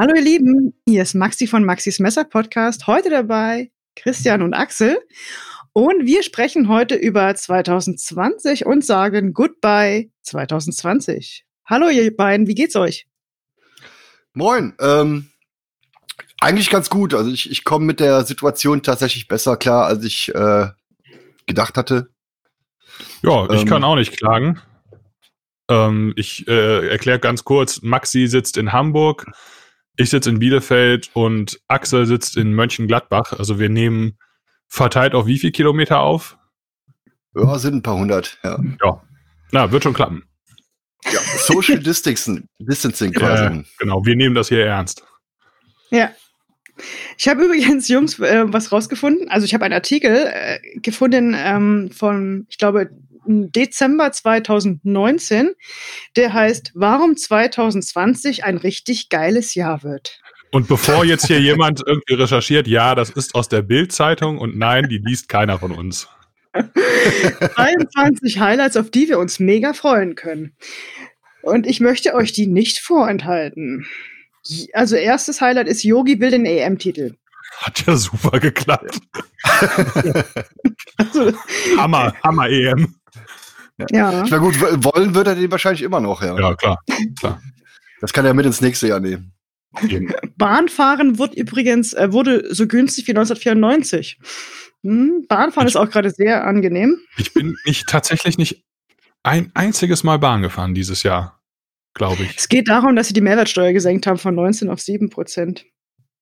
Hallo ihr Lieben, hier ist Maxi von Maxis Messer Podcast. Heute dabei Christian und Axel. Und wir sprechen heute über 2020 und sagen Goodbye 2020. Hallo ihr beiden, wie geht's euch? Moin. Ähm, eigentlich ganz gut. Also ich, ich komme mit der Situation tatsächlich besser klar, als ich äh, gedacht hatte. Ja, ich ähm, kann auch nicht klagen. Ähm, ich äh, erkläre ganz kurz, Maxi sitzt in Hamburg, ich sitze in Bielefeld und Axel sitzt in Mönchengladbach. Also wir nehmen verteilt auf wie viel Kilometer auf? Ja, sind ein paar hundert, ja. Ja. Na, wird schon klappen. Ja, Social Distancing, Distancing quasi. Ja, genau, wir nehmen das hier ernst. Ja. Ich habe übrigens, Jungs, äh, was rausgefunden. Also ich habe einen Artikel äh, gefunden ähm, von, ich glaube, Dezember 2019, der heißt, warum 2020 ein richtig geiles Jahr wird. Und bevor jetzt hier jemand irgendwie recherchiert, ja, das ist aus der Bild-Zeitung und nein, die liest keiner von uns. 23 Highlights, auf die wir uns mega freuen können. Und ich möchte euch die nicht vorenthalten. Also erstes Highlight ist Yogi will den EM-Titel. Hat ja super geklappt. also, Hammer, Hammer EM. Ja. Na gut, wollen wird er den wahrscheinlich immer noch, ja. Ja, klar. klar. Das kann er mit ins nächste Jahr nehmen. Bahnfahren wird übrigens, äh, wurde so günstig wie 1994. Hm, Bahnfahren ich, ist auch gerade sehr angenehm. Ich bin nicht tatsächlich nicht ein einziges Mal Bahn gefahren dieses Jahr, glaube ich. Es geht darum, dass sie die Mehrwertsteuer gesenkt haben von 19 auf 7 Prozent.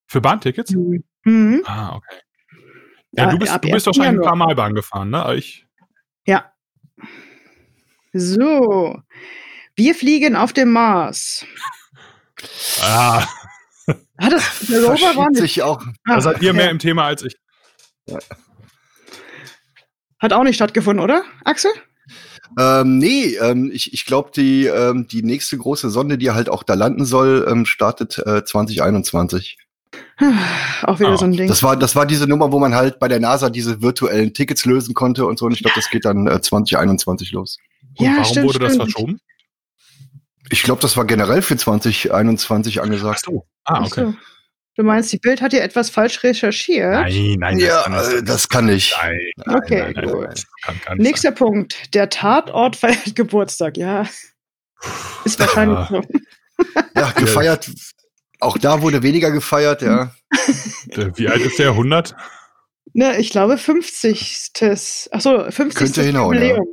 Für Bahntickets? Mhm. mhm. Ah, okay. Ja, ja du bist, du bist wahrscheinlich ein paar Mal Bahn gefahren, ne? Ich. Ja. So. Wir fliegen auf dem Mars. Ah. Hat das der Rover war nicht. Sich auch. Da seid ihr mehr im Thema als ich. Ja. Hat auch nicht stattgefunden, oder, Axel? Ähm, nee, ähm, ich, ich glaube, die, ähm, die nächste große Sonde, die halt auch da landen soll, ähm, startet äh, 2021. Auch wieder oh. so ein Ding. Das war, das war diese Nummer, wo man halt bei der NASA diese virtuellen Tickets lösen konnte und so. Und ich glaube, das geht dann äh, 2021 los. Und ja, warum stimmt, wurde das stimmt. verschoben? Ich glaube, das war generell für 2021 angesagt. Ach so. Ah, okay. So. Du meinst, die Bild hat hier etwas falsch recherchiert? Nein, nein, das ja, kann äh, das kann ich. Nein, nein, okay, nein, gut. Kann, kann Nächster sein. Punkt. Der Tatort feiert Geburtstag. Ja, ist wahrscheinlich ja. so. Ja, gefeiert. Auch da wurde weniger gefeiert, ja. Wie alt ist der? 100? Ne, ich glaube 50. Achso, 50. Könnte hinhauen, Jubiläum.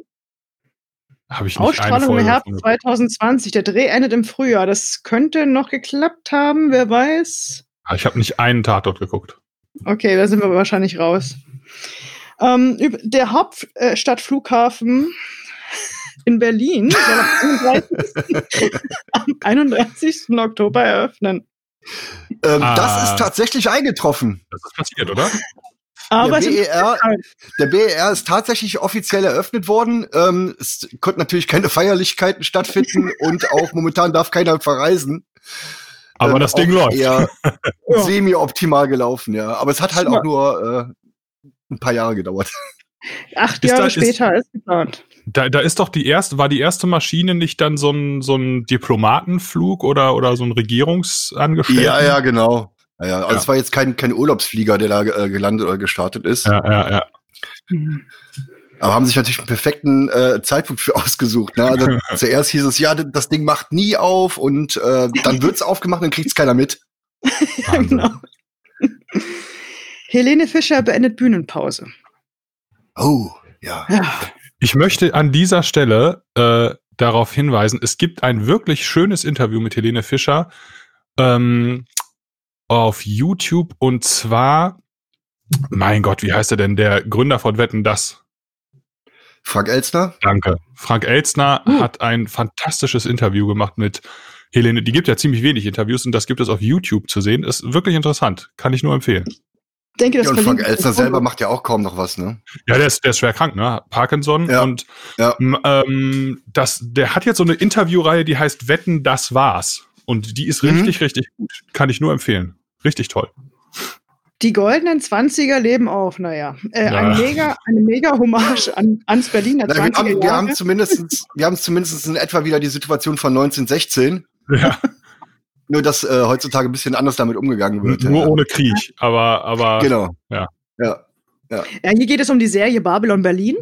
Habe ich nicht Ausstrahlung im Herbst 2020. Der Dreh endet im Frühjahr. Das könnte noch geklappt haben, wer weiß. Ah, ich habe nicht einen Tatort geguckt. Okay, da sind wir wahrscheinlich raus. Ähm, der Hauptstadtflughafen in Berlin soll am 31. Oktober eröffnen. Ähm, ah. Das ist tatsächlich eingetroffen. Das ist passiert, oder? Aber der BER, der BER ist tatsächlich offiziell eröffnet worden. Ähm, es konnten natürlich keine Feierlichkeiten stattfinden und auch momentan darf keiner verreisen. Aber ähm, das Ding läuft. Ja, semi-optimal gelaufen, ja. Aber es hat halt auch nur äh, ein paar Jahre gedauert. Acht Jahre da, später ist, ist geplant. Da, da ist doch die erste, war die erste Maschine nicht dann so ein, so ein Diplomatenflug oder, oder so ein Regierungsangestellter? Ja, ja, genau. Ja, ja. Also ja. es war jetzt kein, kein Urlaubsflieger, der da äh, gelandet oder gestartet ist. Ja, ja, ja. Aber haben sich natürlich einen perfekten äh, Zeitpunkt für ausgesucht. Ne? Also zuerst hieß es, ja, das Ding macht nie auf und äh, dann wird's aufgemacht und kriegt es keiner mit. ja, genau. Helene Fischer beendet Bühnenpause. Oh, ja. ja. Ich möchte an dieser Stelle äh, darauf hinweisen, es gibt ein wirklich schönes Interview mit Helene Fischer ähm, auf YouTube und zwar, mein Gott, wie heißt er denn, der Gründer von Wetten Das? Frank Elstner? Danke. Frank Elstner uh. hat ein fantastisches Interview gemacht mit Helene. Die gibt ja ziemlich wenig Interviews und das gibt es auf YouTube zu sehen. Ist wirklich interessant. Kann ich nur empfehlen. denke, das ja, und Frank Elstner selber macht ja auch kaum noch was, ne? Ja, der ist, der ist schwer krank, ne? Parkinson. Ja. Und ja. Ähm, das, der hat jetzt so eine Interviewreihe, die heißt Wetten, das war's. Und die ist richtig, mhm. richtig gut. Kann ich nur empfehlen. Richtig toll. Die goldenen Zwanziger leben auch, naja. Äh, ja. ein mega, eine mega Hommage an, ans Berliner Na, 20er wir haben, wir haben zumindest, wir haben zumindest in etwa wieder die Situation von 1916. Ja. nur, dass äh, heutzutage ein bisschen anders damit umgegangen wird. Nur ja. ohne Krieg, aber, aber. Genau. Ja. Ja. Ja. ja, hier geht es um die Serie Babylon Berlin.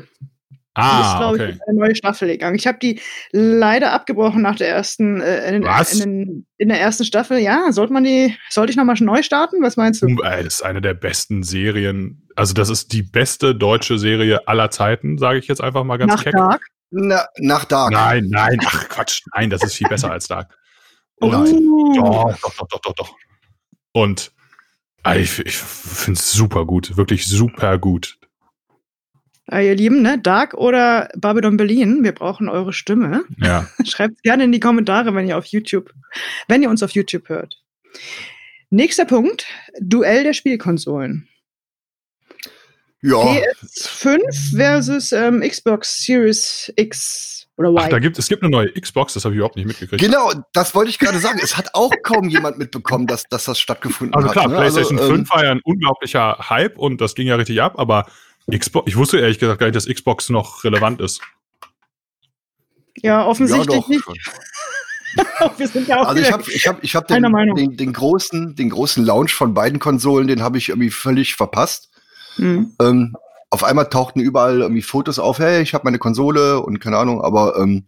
Ah, die ist, glaube okay. ich, eine neue Staffel gegangen. Ich habe die leider abgebrochen nach der ersten, äh, in, Was? In, den, in der ersten Staffel. Ja, sollte man die, sollte ich nochmal neu starten? Was meinst du? Um, ey, das ist eine der besten Serien. Also, das ist die beste deutsche Serie aller Zeiten, sage ich jetzt einfach mal ganz nach keck. Dark? Na, nach Dark. Nein, nein, ach Quatsch, nein, das ist viel besser als Dark. Und Oh. doch, doch, doch, doch, doch, doch. Und ey, ich, ich finde es super gut, wirklich super gut. Ah, ihr Lieben, ne? Dark oder Babylon Berlin? Wir brauchen eure Stimme. Ja. Schreibt gerne in die Kommentare, wenn ihr auf YouTube, wenn ihr uns auf YouTube hört. Nächster Punkt: Duell der Spielkonsolen. Ja. PS5 versus ähm, Xbox Series X oder Y. Ach, da gibt es gibt eine neue Xbox, das habe ich überhaupt nicht mitgekriegt. Genau, das wollte ich gerade sagen. Es hat auch kaum jemand mitbekommen, dass, dass das stattgefunden Also hat. klar, ne? PlayStation also, 5 war ja ein unglaublicher Hype und das ging ja richtig ab, aber Xbox, ich wusste ehrlich gesagt gar nicht, dass Xbox noch relevant ist. ja, ja, offensichtlich doch. nicht. Wir sind ja auch Also ich habe ich hab, ich hab den, den, den, großen, den großen Launch von beiden Konsolen, den habe ich irgendwie völlig verpasst. Hm. Ähm, auf einmal tauchten überall irgendwie Fotos auf, hey, ich habe meine Konsole und keine Ahnung, aber ähm,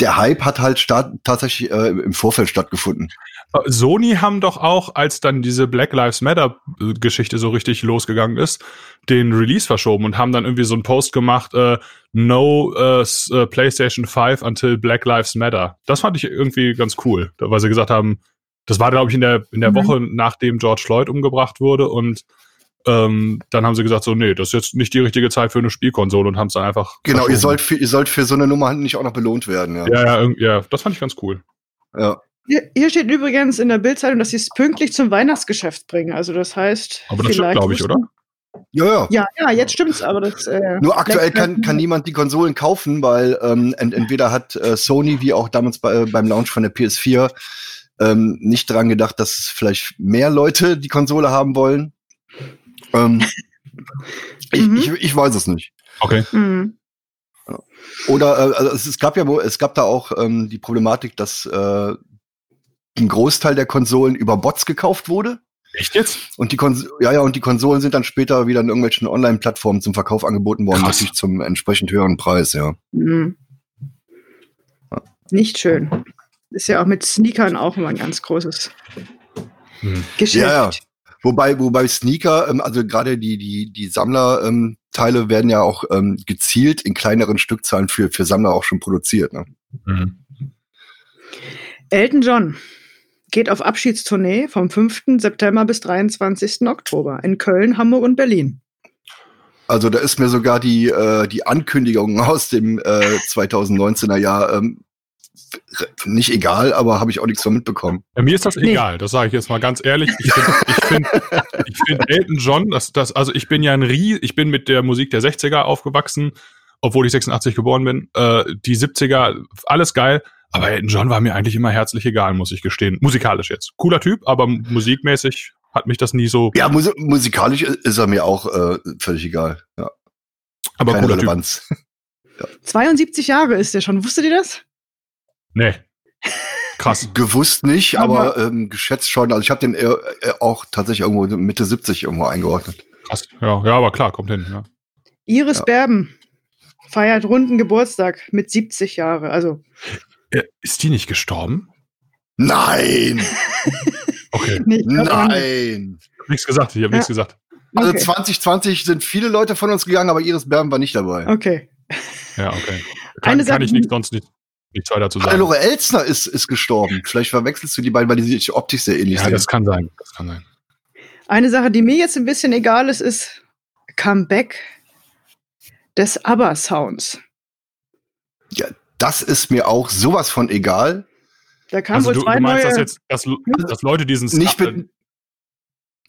der Hype hat halt start tatsächlich äh, im Vorfeld stattgefunden. Äh, Sony haben doch auch, als dann diese Black Lives Matter äh, Geschichte so richtig losgegangen ist, den Release verschoben und haben dann irgendwie so einen Post gemacht, äh, no äh, äh, PlayStation 5 until Black Lives Matter. Das fand ich irgendwie ganz cool, weil sie gesagt haben, das war glaube ich in der in der Mhm. Woche nachdem George Floyd umgebracht wurde und ähm, dann haben sie gesagt so, nee, das ist jetzt nicht die richtige Zeit für eine Spielkonsole und haben es dann einfach Genau, ihr sollt, für, ihr sollt für so eine Nummer nicht auch noch belohnt werden. Ja. ja, ja, ja, das fand ich ganz cool. ja. Hier, hier steht übrigens in der Bildzeitung, dass sie es pünktlich zum Weihnachtsgeschäft bringen. Also das heißt, Aber das stimmt, glaube ich, oder? ja, ja. Ja, ja, jetzt stimmt's, aber das. Äh, Nur aktuell kann, kann niemand die Konsolen kaufen, weil ähm, ent entweder hat äh, Sony, wie auch damals bei, beim Launch von der PS4, ähm, nicht dran gedacht, dass es vielleicht mehr Leute die Konsole haben wollen. Ähm, ich, Mhm. ich, ich weiß es nicht. Okay. Hm. Oder äh, also es, es gab ja wohl- es gab da auch ähm, die Problematik, dass äh, ein Großteil der Konsolen über Bots gekauft wurde. Echt jetzt? Und die Kons ja, ja, und die Konsolen sind dann später wieder in irgendwelchen Online-Plattformen zum Verkauf angeboten worden, Krass. natürlich zum entsprechend höheren Preis, ja. Hm. Nicht schön. Ist ja auch mit Sneakern auch immer ein ganz großes Hm. Geschäft. Ja, ja. Wobei, wobei Sneaker, ähm, also gerade die, die, die Sammlerteile ähm, Teile werden ja auch ähm, gezielt in kleineren Stückzahlen für, für Sammler auch schon produziert. Ne? Mhm. Elton John geht auf Abschiedstournee vom 5. September bis 23. Oktober in Köln, Hamburg und Berlin. Also da ist mir sogar die, äh, die Ankündigung aus dem äh, 2019er Jahr ähm, nicht egal, aber habe ich auch nichts von mitbekommen. Ja, mir ist das Nee. egal, das sage ich jetzt mal ganz ehrlich. Ich finde ich find, ich find Elton John, das, das, also ich bin ja ein Rie, ich bin mit der Musik der 60er aufgewachsen, obwohl ich 86 geboren bin. Äh, die 70er, alles geil. Aber Elton John war mir eigentlich immer herzlich egal, muss ich gestehen. Musikalisch jetzt. Cooler Typ, aber musikmäßig hat mich das nie so. Ja, musi musikalisch ist er mir auch äh, völlig egal. Ja, aber keine cooler Typ. Relevanz. 72 Jahre ist er schon. Wusstet ihr das? Nee. Krass. Gewusst nicht, Aber- aber, ähm, geschätzt schon. Also ich habe den äh, äh, auch tatsächlich irgendwo Mitte 70 irgendwo eingeordnet. Krass. Ja, ja, aber klar, kommt hin. Ja. Iris Ja. Berben feiert runden Geburtstag mit 70 Jahre. Also Äh, Ist die nicht gestorben? Nein! Okay. nee. Nein! Ich hab nichts gesagt, ich habe Ja. nichts gesagt. Also Okay. 2020 sind viele Leute von uns gegangen, aber Iris Berben war nicht dabei. Okay. Ja, okay. Eine Kann, Sache, kann ich nicht, sonst nicht, nichts weiter zu sagen. Hannelore Elsner ist, ist gestorben. Vielleicht verwechselst du die beiden, weil die sich optisch sehr ähnlich Ja, sind. das kann sein. Das kann sein. Eine Sache, die mir jetzt ein bisschen egal ist, ist Comeback des ABBA-Sounds. Das ist mir auch sowas von egal. Da kamen Also wohl du, zwei du meinst neue. das jetzt, dass, dass Leute diesen be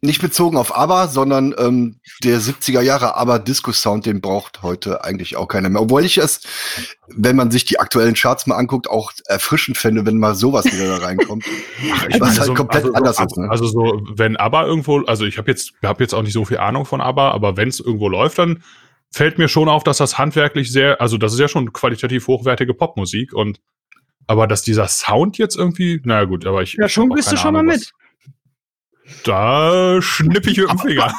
nicht bezogen auf ABBA, sondern ähm, der 70er Jahre ABBA Disco Sound, den braucht heute eigentlich auch keiner mehr. Obwohl ich es, wenn man sich die aktuellen Charts mal anguckt, auch erfrischend fände, wenn mal sowas wieder da reinkommt. ich was meine, halt komplett also, anders so, ist, ne? Also so, wenn ABBA irgendwo, also ich habe jetzt, hab jetzt auch nicht so viel Ahnung von ABBA, aber wenn es irgendwo läuft, dann fällt mir schon auf, dass das handwerklich sehr, also das ist ja schon qualitativ hochwertige Popmusik und Aber dass dieser Sound jetzt irgendwie, naja gut, aber ich. Ja, schon bist du schon Ahnung, mal mit. Da schnippe ich mit dem Finger.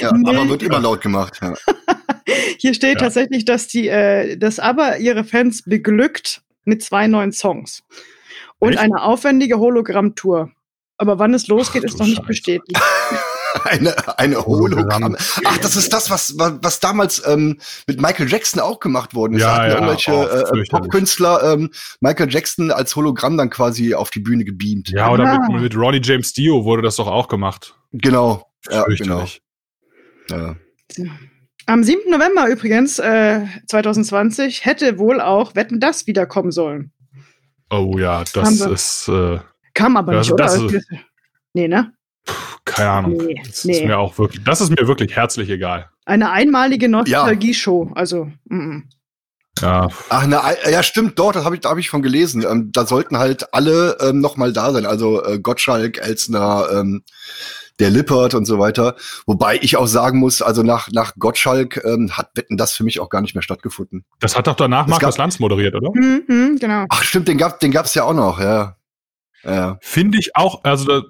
ja, nee. aber wird immer laut gemacht. Ja. Hier steht ja. tatsächlich, dass die, äh, dass aber ihre Fans beglückt mit zwei neuen Songs und Echt? eine aufwendige Hologramm-Tour. Aber wann es losgeht, Ach, ist noch nicht bestätigt. eine, eine Hologramm. Ach, das ist das, was, was damals ähm, mit Michael Jackson auch gemacht worden ist. Ja, da ja, irgendwelche äh, Popkünstler ähm, Michael Jackson als Hologramm dann quasi auf die Bühne gebeamt. Ja, oder ah. mit, mit Ronnie James Dio wurde das doch auch gemacht. Genau. Ja, genau. Ja. Am 7. November übrigens, äh, 2020, hätte wohl auch Wetten das wiederkommen sollen. Oh ja, das ist. Äh, Kam aber nicht, oder? Ist, nee, ne? Keine Ahnung. Nee, das nee. ist mir auch wirklich, das ist mir wirklich herzlich egal. Eine einmalige Nostalgie-Show, also. Mm. Ja. Ach, ne, ja, stimmt, dort, das habe ich, da hab ich von gelesen. Ähm, da sollten halt alle ähm, noch mal da sein. Also äh, Gottschalk, Elsner, ähm, der Lippert und so weiter. Wobei ich auch sagen muss, also nach, nach Gottschalk ähm, hat Wetten das für mich auch gar nicht mehr stattgefunden. Das hat doch danach das Markus Lanz moderiert, oder? Mhm, mhm, genau. Ach stimmt, den gab den gab's ja auch noch, ja. ja. Finde ich auch, also da,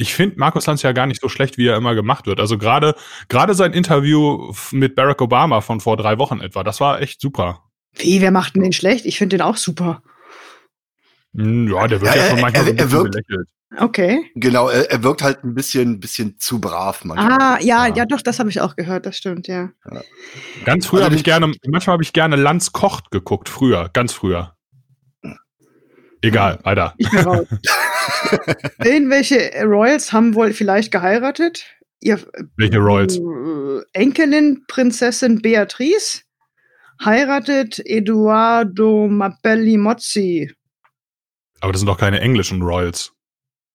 ich finde Markus Lanz ja gar nicht so schlecht, wie er immer gemacht wird. Also gerade gerade sein Interview mit Barack Obama von vor drei Wochen etwa, das war echt super. Wie, wer macht denn den schlecht? Ich finde den auch super. Hm, ja, der wird ja, ja schon manchmal er, so er wirkt, belächelt. Okay. Genau, er, er, wirkt halt ein bisschen, bisschen zu brav manchmal. Ah, ja, ja, ja doch, das habe ich auch gehört, das stimmt, ja. ja. Ganz früher also habe ich gerne, manchmal habe ich gerne Lanz kocht geguckt, früher, ganz früher. Egal, weiter. Ich bin raus. Irgendwelche Royals haben wohl vielleicht geheiratet. Ihr, Welche Royals? Äh, Enkelin Prinzessin Beatrice heiratet Eduardo Mapelli Mozzi. Aber das sind doch keine englischen Royals.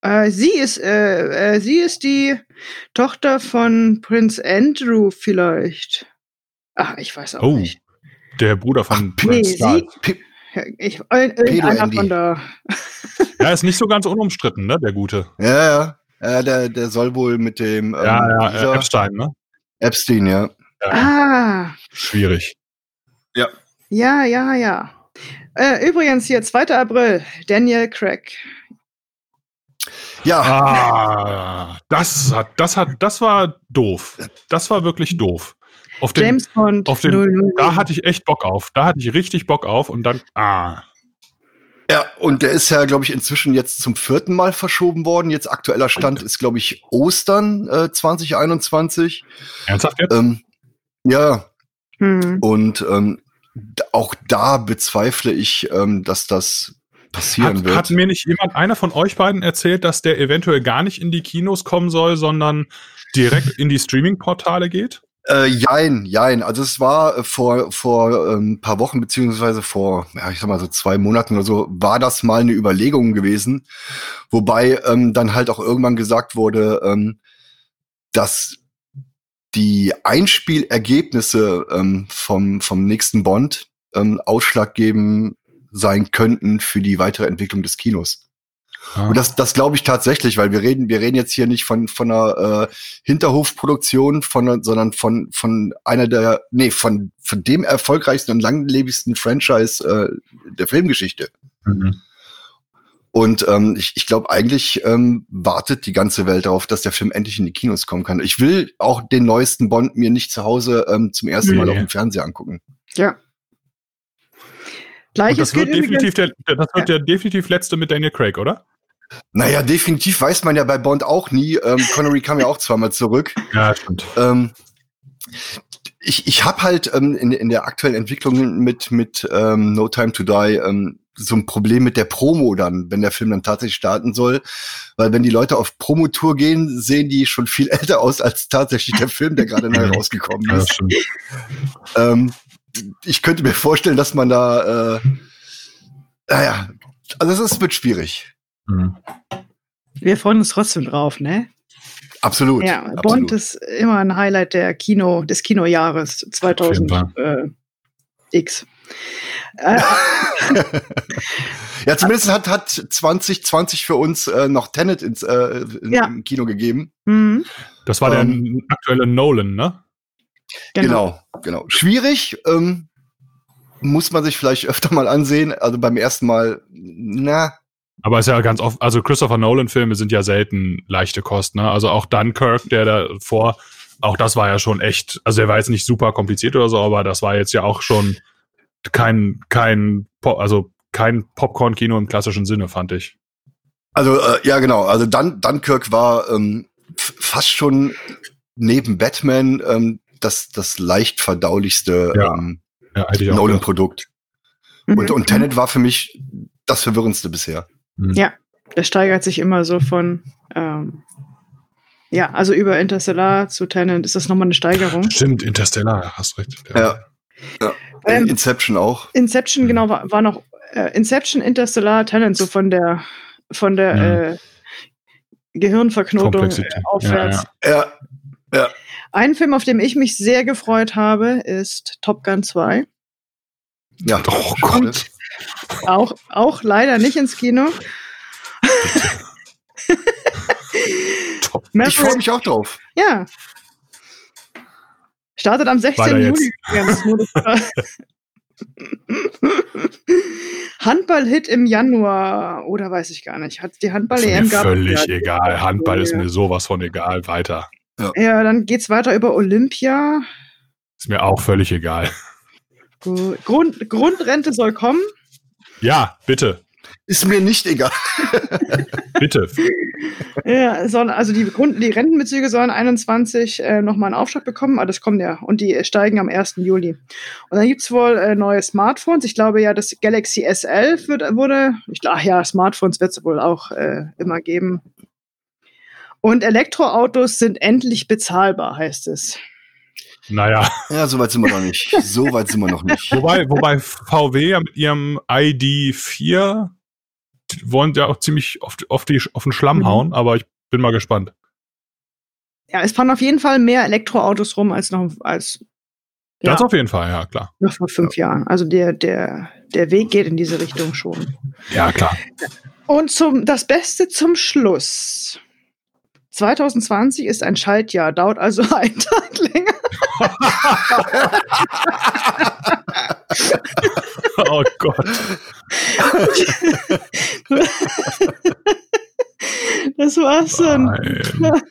Äh, sie ist, äh, äh, sie ist die Tochter von Prinz Andrew vielleicht. Ach, ich weiß auch oh, nicht. Der Bruder von Ach, Prinz nee, Charles. Ich, irgendeiner von da. Ja, ist nicht so ganz unumstritten, ne, der Gute. Ja, ja. ja der, der soll wohl mit dem. Ähm, ja, ja, Epstein, ne? Epstein, ja. ja. Ah. Schwierig. Ja. Ja, ja, ja. Äh, übrigens hier, 2. April, Daniel Craig. Ja. Ah, das hat, das hat, das war doof. Das war wirklich doof. Auf den, James Bond. Auf den, 000. Da hatte ich echt Bock auf. Da hatte ich richtig Bock auf und dann, ah. Ja, und der ist ja, glaube ich, inzwischen jetzt zum vierten Mal verschoben worden. Jetzt aktueller Stand ist, glaube ich, Ostern äh, 2021. Ernsthaft jetzt? Ähm, ja. Hm. Und ähm, auch da bezweifle ich, ähm, dass das passieren hat, wird. Hat mir nicht jemand, einer von euch beiden erzählt, dass der eventuell gar nicht in die Kinos kommen soll, sondern direkt in die Streaming-Portale geht? Äh, jein, jein. Also es war äh, vor vor ein ähm, paar Wochen beziehungsweise vor, ja, ich sag mal so zwei Monaten oder so, war das mal eine Überlegung gewesen, wobei ähm, dann halt auch irgendwann gesagt wurde, ähm, dass die Einspielergebnisse ähm, vom vom nächsten Bond ähm, ausschlaggebend sein könnten für die weitere Entwicklung des Kinos. Ah. Und das, das glaube ich tatsächlich, weil wir reden, wir reden jetzt hier nicht von, von einer äh, Hinterhofproduktion, von, sondern von, von einer der, nee, von, von dem erfolgreichsten und langlebigsten Franchise äh, der Filmgeschichte. Mhm. Und ähm, ich, ich glaube, eigentlich ähm, wartet die ganze Welt darauf, dass der Film endlich in die Kinos kommen kann. Ich will auch den neuesten Bond mir nicht zu Hause ähm, zum ersten nee. Mal auf dem Fernseher angucken. Ja. Gleiches das wird definitiv der, das wird ja. der definitiv letzte mit Daniel Craig, oder? Naja, definitiv weiß man ja bei Bond auch nie. Ähm, Connery kam ja auch zweimal zurück. Ja, stimmt. Ähm, ich ich habe halt ähm, in, in der aktuellen Entwicklung mit, mit ähm, No Time to Die ähm, so ein Problem mit der Promo dann, wenn der Film dann tatsächlich starten soll. Weil wenn die Leute auf Promotour gehen, sehen die schon viel älter aus als tatsächlich der Film, der gerade neu rausgekommen ist. Ja, ähm, ich könnte mir vorstellen, dass man da, äh, naja, also es wird schwierig. Mhm. Wir freuen uns trotzdem drauf, ne? Absolut. Ja, absolut. Bond ist immer ein Highlight der Kino, des Kinojahres 2000 äh, X. Äh, ja, zumindest hat, hat 2020 für uns äh, noch Tenet ins äh, in, ja. im Kino gegeben. Mhm. Das war ähm, der aktuelle Nolan, ne? Genau, genau. genau. Schwierig. Ähm, muss man sich vielleicht öfter mal ansehen. Also beim ersten Mal, na. Aber ist ja ganz oft, also Christopher Nolan-Filme sind ja selten leichte Kost, ne? Also auch Dunkirk, der da vor, auch das war ja schon echt, also der war jetzt nicht super kompliziert oder so, aber das war jetzt ja auch schon kein, kein, also kein Popcorn-Kino im klassischen Sinne, fand ich. Also, äh, ja, genau. Also Dun Dunkirk war ähm, fast schon neben Batman ähm, das, das leicht verdaulichste Ja. ähm, Ja, Nolan-Produkt. Mhm. Und, und Tenet war für mich das verwirrendste bisher. Hm. Ja. Der steigert sich immer so von, ähm, ja, also über Interstellar zu Tenant ist das nochmal eine Steigerung. Stimmt, Interstellar, hast recht. Ja. ja. Ähm, Inception auch. Inception, Mhm. genau, war, war noch äh, Inception, Interstellar, Tenant, so von der, von der Mhm. äh, Gehirnverknotung äh, aufwärts. Ja, Ja, Ein Film, auf den ich mich sehr gefreut habe, ist Top Gun 2. ja. Oh schade. Gott. Auch, auch leider nicht ins Kino. Top. Ich freue mich auch drauf. Ja. Startet am 16. Weiter jetzt. Juli. Handball-Hit im Januar. Oder weiß ich gar nicht. Hat die Ist Handball-EM mir gab? völlig ja, egal. Handball ist Ja. mir sowas von egal. Weiter. Ja, dann geht's weiter über Olympia. Ist mir auch völlig egal. Grund, Grundrente soll kommen. Ja, bitte. Ist mir nicht egal. Bitte. Ja, soll, also die, Grund, die Rentenbezüge sollen 21 äh, nochmal einen Aufschlag bekommen, aber das kommt ja. Und die steigen am 1. Juli. Und dann gibt's wohl äh, neue Smartphones. Ich glaube ja, das Galaxy S11 wird, wurde. Ich, ach ja, Smartphones wird es wohl auch äh, immer geben. Und Elektroautos sind endlich bezahlbar, heißt es. Naja. Ja, so weit sind wir noch nicht. So weit sind wir noch nicht. Wobei, wobei VW ja mit ihrem ID4 die wollen ja auch ziemlich auf, auf, die, auf den Schlamm Mhm. hauen, aber ich bin mal gespannt. Ja, es fahren auf jeden Fall mehr Elektroautos rum als noch als ja, Das auf jeden Fall, ja, klar. noch vor fünf Jahren. Also der, der, der Weg geht in diese Richtung schon. Ja, klar. Und zum, das Beste zum Schluss. 2020 ist ein Schaltjahr, dauert also einen Tag länger. Oh Gott. Das war's dann. Nein.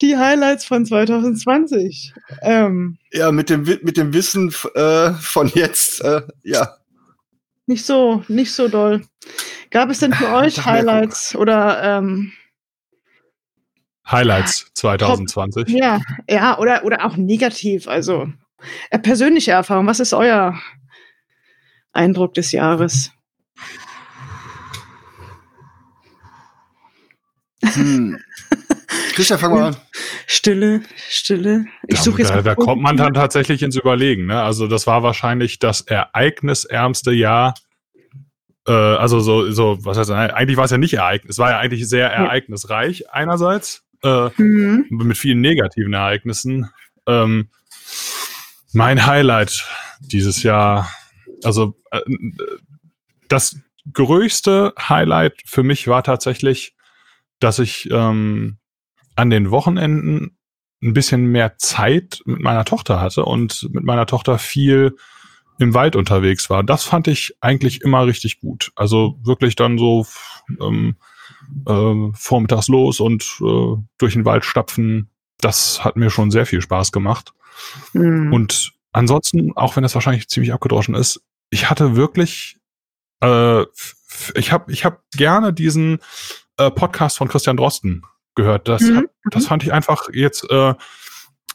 Die Highlights von 2020. Ähm, Ja, mit dem, mit dem Wissen äh, von jetzt, äh, ja. nicht so, nicht so doll. Gab es denn für euch Highlights oder ähm, Highlights 2020. ja, ja, oder, oder auch negativ, also äh, persönliche Erfahrung. Was ist euer Eindruck des Jahres? Hm. Christian, fang mal an. Stille, Stille. Ich suche jetzt da, mal da kommt man dann tatsächlich ins Überlegen. Ne? Also das war wahrscheinlich das ereignisärmste Jahr. Äh, also so, so, was heißt das? Eigentlich war es ja nicht ereignis, es war ja eigentlich sehr ereignisreich einerseits, äh, Mhm. mit vielen negativen Ereignissen. Ähm, mein Highlight dieses Jahr, also äh, das größte Highlight für mich war tatsächlich, dass ich ähm, an den Wochenenden ein bisschen mehr Zeit mit meiner Tochter hatte und mit meiner Tochter viel im Wald unterwegs war. Das fand ich eigentlich immer richtig gut. Also wirklich dann so ähm, äh, vormittags los und äh, durch den Wald stapfen. Das hat mir schon sehr viel Spaß gemacht. Mhm. Und ansonsten, auch wenn das wahrscheinlich ziemlich abgedroschen ist, ich hatte wirklich, äh, ich habe ich hab gerne diesen äh, Podcast von Christian Drosten gehört. Das, Mhm, hat, das fand ich einfach jetzt äh,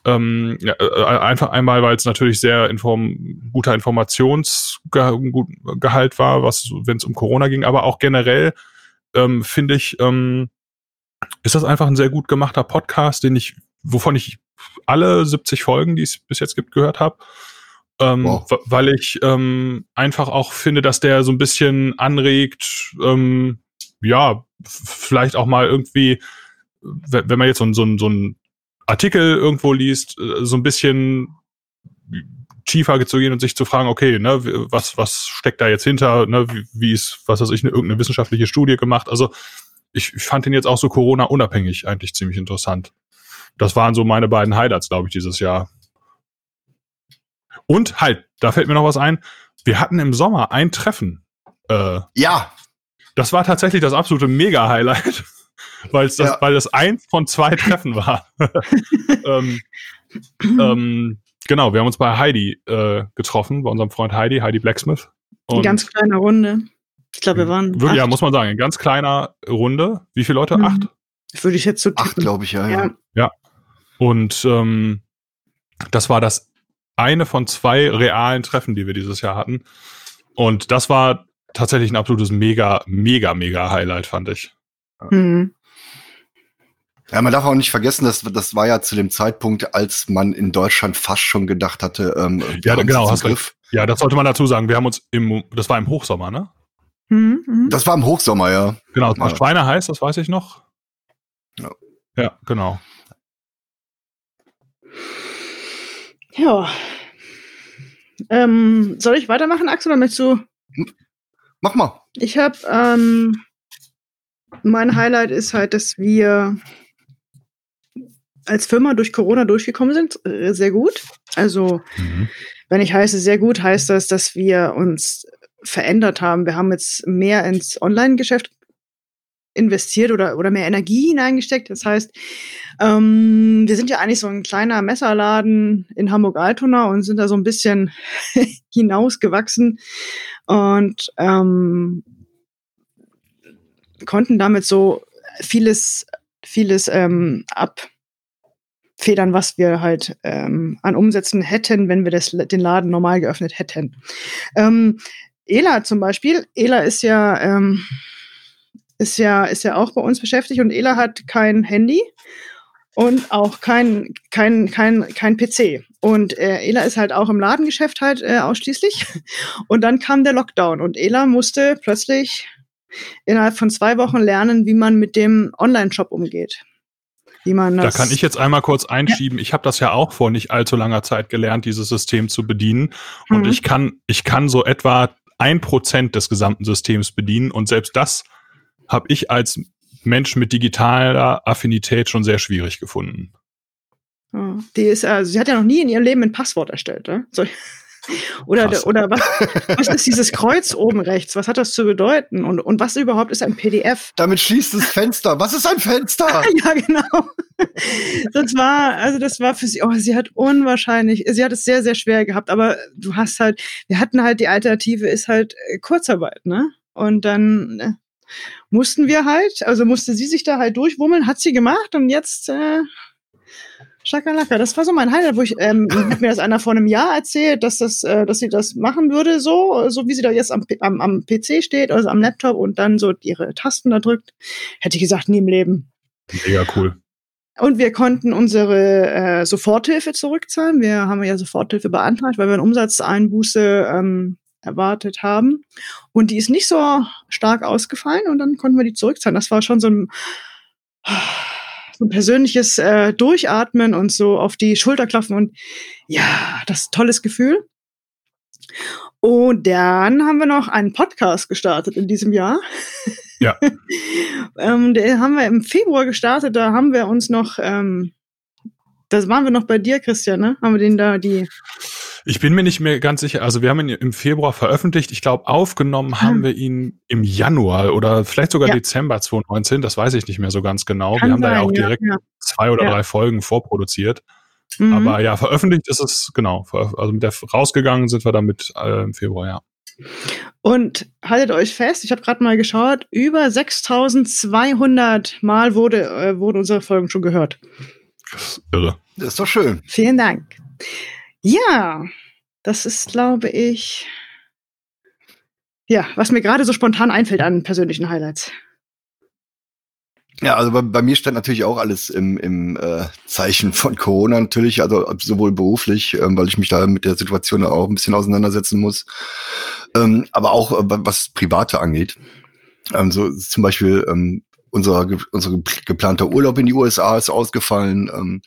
ähm, ja, äh, einfach einmal, weil es natürlich sehr inform guter Informationsgehalt war, was wenn es um Corona ging, aber auch generell ähm, finde ich, ähm, ist das einfach ein sehr gut gemachter Podcast, den ich, wovon ich alle 70 Folgen, die es bis jetzt gibt, gehört habe. Ähm, Wow. Weil ich ähm, einfach auch finde, dass der so ein bisschen anregt, ähm, ja, vielleicht auch mal irgendwie, wenn man jetzt so, ein- so, so ein Artikel irgendwo liest, äh, so ein bisschen tiefer zu gehen und sich zu fragen, okay, ne, was, was steckt da jetzt hinter, ne, wie, wie ist, was weiß ich, eine, irgendeine wissenschaftliche Studie gemacht. Also ich, ich fand den jetzt auch so Corona-unabhängig eigentlich ziemlich interessant. Das waren so meine beiden Highlights, glaube ich, dieses Jahr. Und halt, da fällt mir noch was ein. wir hatten im Sommer ein Treffen. Äh, ja. Das war tatsächlich das absolute Mega-Highlight, weil es das, ja. weil das eins von zwei Treffen war. ähm, ähm, genau, wir haben uns bei Heidi äh, getroffen, bei unserem Freund Heidi, Heidi Blacksmith. Und Eine ganz kleine Runde. Ich glaube, wir waren. Wirklich, ja, muss man sagen, in ganz kleiner Runde. Wie viele Leute? Mhm. Acht? Würde ich jetzt so tippen. Acht, glaube ich, ja, ja. Ja. Und ähm, das war das eine von zwei realen Treffen, die wir dieses Jahr hatten. Und das war tatsächlich ein absolutes mega, mega, mega Highlight, fand ich. Mhm. Ja, man darf auch nicht vergessen, dass das war ja zu dem Zeitpunkt, als man in Deutschland fast schon gedacht hatte, ähm, ja, genau, hast recht. Ja, das sollte man dazu sagen. Wir haben uns im, das war im Hochsommer, ne? Mhm, mhm. Das war im Hochsommer, ja. Genau, es war ja. Schweine heiß, das weiß ich noch. Ja, ja genau. Ja. Ähm, soll ich weitermachen, Axel, oder möchtest du? Mach mal. Ich habe, ähm, mein Highlight ist halt, dass wir als Firma durch Corona durchgekommen sind, äh, sehr gut. Also, mhm. wenn ich heiße sehr gut, heißt das, dass wir uns verändert haben. Wir haben jetzt mehr ins Online-Geschäft investiert oder, oder mehr Energie hineingesteckt. Das heißt, ähm, wir sind ja eigentlich so ein kleiner Messerladen in Hamburg-Altona und sind da so ein bisschen hinausgewachsen und ähm, konnten damit so vieles, vieles ähm, abfedern, was wir halt ähm, an Umsätzen hätten, wenn wir das, den Laden normal geöffnet hätten. Ähm, Ela zum Beispiel, Ela ist ja ähm, ist ja, ist ja auch bei uns beschäftigt und Ela hat kein Handy und auch kein, kein, kein, kein PC. Und äh, Ela ist halt auch im Ladengeschäft halt äh, ausschließlich. Und dann kam der Lockdown und Ela musste plötzlich innerhalb von zwei Wochen lernen, wie man mit dem Online-Shop umgeht. Wie man das da kann ich jetzt einmal kurz einschieben. Ja. Ich habe das ja auch vor nicht allzu langer Zeit gelernt, dieses System zu bedienen. Und mhm. ich kann, ich kann so etwa ein Prozent des gesamten Systems bedienen. Und selbst das habe ich als Mensch mit digitaler Affinität schon sehr schwierig gefunden. Die ist, also sie hat ja noch nie in ihrem Leben ein Passwort erstellt, ne? So. Oder, oder was, was ist dieses Kreuz oben rechts? Was hat das zu bedeuten? Und, und was überhaupt ist ein PDF? Damit schließt das Fenster. Was ist ein Fenster? ja, genau. Das war, also das war für sie, oh, sie hat unwahrscheinlich, sie hat es sehr, sehr schwer gehabt, aber du hast halt, wir hatten halt die Alternative ist halt äh, Kurzarbeit, ne? Und dann äh, mussten wir halt, also musste sie sich da halt durchwummeln, hat sie gemacht und jetzt äh, Schakalaka. Das war so mein Highlight, wo ich ähm, hat mir das einer vor einem Jahr erzählt, dass das, äh, dass sie das machen würde, so so wie sie da jetzt am, am, am PC steht, also am Laptop und dann so ihre Tasten da drückt. Hätte ich gesagt, nie im Leben. Mega cool. Und wir konnten unsere äh, Soforthilfe zurückzahlen. Wir haben ja Soforthilfe beantragt, weil wir eine Umsatzeinbuße ähm, erwartet haben. Und die ist nicht so stark ausgefallen und dann konnten wir die zurückzahlen. Das war schon so ein, so ein persönliches äh, Durchatmen und so auf die Schulter klopfen und ja, das ist ein tolles Gefühl. Und dann haben wir noch einen Podcast gestartet in diesem Jahr. Ja. ähm, den haben wir im Februar gestartet. Da haben wir uns noch, ähm, das waren wir noch bei dir, Christian, ne? Haben wir den da die ich bin mir nicht mehr ganz sicher. Also wir haben ihn im Februar veröffentlicht. Ich glaube, aufgenommen haben hm. wir ihn im Januar oder vielleicht sogar ja. Dezember 2019. Das weiß ich nicht mehr so ganz genau. Kann wir haben sein, da ja auch direkt ja. zwei oder drei Folgen vorproduziert. Mhm. Aber ja, veröffentlicht ist es, genau. Also mit der rausgegangen sind wir damit äh, im Februar, ja. Und haltet euch fest, ich habe gerade mal geschaut, über 6200 Mal wurde, äh, wurde unsere Folgen schon gehört. Das ist irre. Das ist doch schön. Vielen Dank. Ja, das ist, glaube ich, ja, was mir gerade so spontan einfällt an persönlichen Highlights. Ja, also bei, bei mir stand natürlich auch alles im, im äh, Zeichen von Corona natürlich, also sowohl beruflich, ähm, weil ich mich da mit der Situation auch ein bisschen auseinandersetzen muss, ähm, aber auch äh, was Private angeht. Ähm, so zum Beispiel ähm, unser, unser geplanter Urlaub in die USA ist ausgefallen, ähm,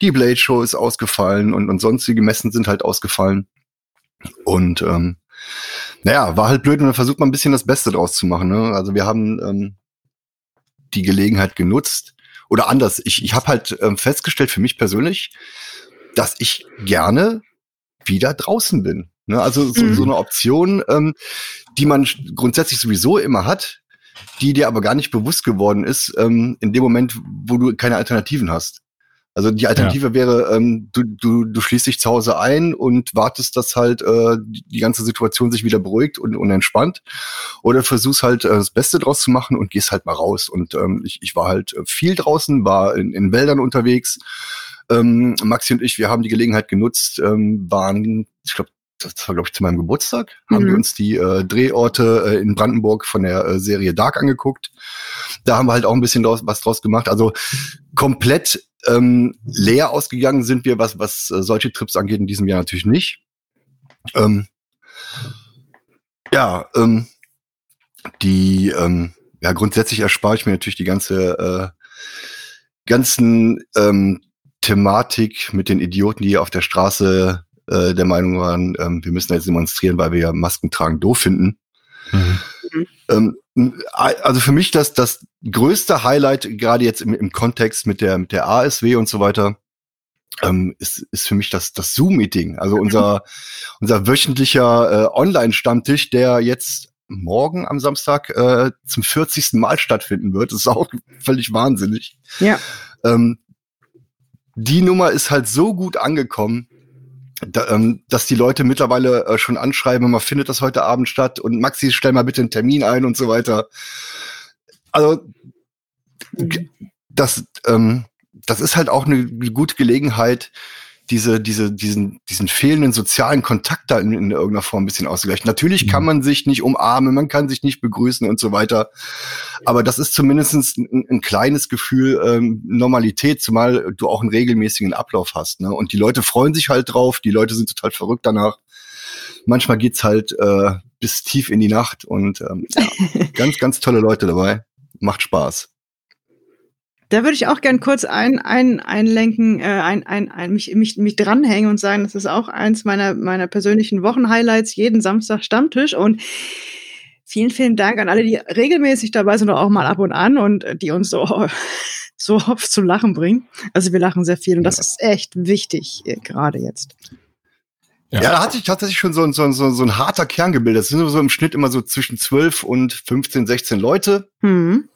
die Blade Show ist ausgefallen und, und sonstige Messen sind halt ausgefallen. Und ähm, naja, war halt blöd und dann versucht man ein bisschen das Beste draus zu machen. Ne? Also wir haben ähm, die Gelegenheit genutzt. Oder anders, ich, ich habe halt ähm, festgestellt für mich persönlich, dass ich gerne wieder draußen bin. Ne? Also so, mhm. so eine Option, ähm, die man grundsätzlich sowieso immer hat, die dir aber gar nicht bewusst geworden ist, ähm, in dem Moment, wo du keine Alternativen hast. Also die Alternative ja. wäre, ähm, du, du, du schließt dich zu Hause ein und wartest, dass halt äh, die ganze Situation sich wieder beruhigt und, und entspannt. Oder versuchst halt äh, das Beste draus zu machen und gehst halt mal raus. Und ähm, ich, ich war halt viel draußen, war in, in Wäldern unterwegs. Ähm, Maxi und ich, wir haben die Gelegenheit genutzt, ähm, waren, ich glaube, das war, glaube ich, zu meinem Geburtstag, mhm. haben wir mhm. uns die äh, Drehorte äh, in Brandenburg von der äh, Serie Dark angeguckt. Da haben wir halt auch ein bisschen draus, was draus gemacht. Also komplett ähm, leer ausgegangen sind wir, was, was äh, solche Trips angeht, in diesem Jahr natürlich nicht. Ähm, ja, ähm, die, ähm, ja, grundsätzlich erspare ich mir natürlich die ganze, äh, ganzen ähm, Thematik mit den Idioten, die auf der Straße äh, der Meinung waren, ähm, wir müssen jetzt demonstrieren, weil wir ja Masken tragen doof finden. Mhm. Ähm, also für mich das, das größte Highlight, gerade jetzt im, im Kontext mit der, mit der ASW und so weiter, ähm, ist, ist für mich das, das Zoom-Meeting. Also unser, unser wöchentlicher äh, Online-Stammtisch, der jetzt morgen am Samstag äh, zum 40. Mal stattfinden wird. Das ist auch völlig wahnsinnig. Ja. Ähm, die Nummer ist halt so gut angekommen, da, ähm, dass die Leute mittlerweile äh, schon anschreiben, man findet das heute Abend statt und Maxi, stell mal bitte einen Termin ein und so weiter. Also mhm. das, ähm, das ist halt auch eine gute Gelegenheit, diese, diese, diesen, diesen fehlenden sozialen Kontakt da in, in irgendeiner Form ein bisschen auszugleichen. Natürlich kann mhm. man sich nicht umarmen, man kann sich nicht begrüßen und so weiter. Aber das ist zumindest ein, ein kleines Gefühl ähm, Normalität, zumal du auch einen regelmäßigen Ablauf hast. Ne? Und die Leute freuen sich halt drauf, die Leute sind total verrückt danach. Manchmal geht's halt äh, bis tief in die Nacht und ähm, ja, ganz, ganz tolle Leute dabei. Macht Spaß. Da würde ich auch gern kurz ein, ein, einlenken, äh, ein, ein, ein, mich, mich, mich dranhängen und sagen, das ist auch eins meiner, meiner persönlichen Wochenhighlights, jeden Samstag Stammtisch. Und vielen, vielen Dank an alle, die regelmäßig dabei sind oder auch mal ab und an und die uns so, so oft zum Lachen bringen. Also wir lachen sehr viel und das ist echt wichtig, äh, gerade jetzt. Ja. ja, da hat sich tatsächlich schon so ein, so, ein, so ein harter Kern gebildet. Das sind so im Schnitt immer so zwischen 12 und 15, 16 Leute. Mhm.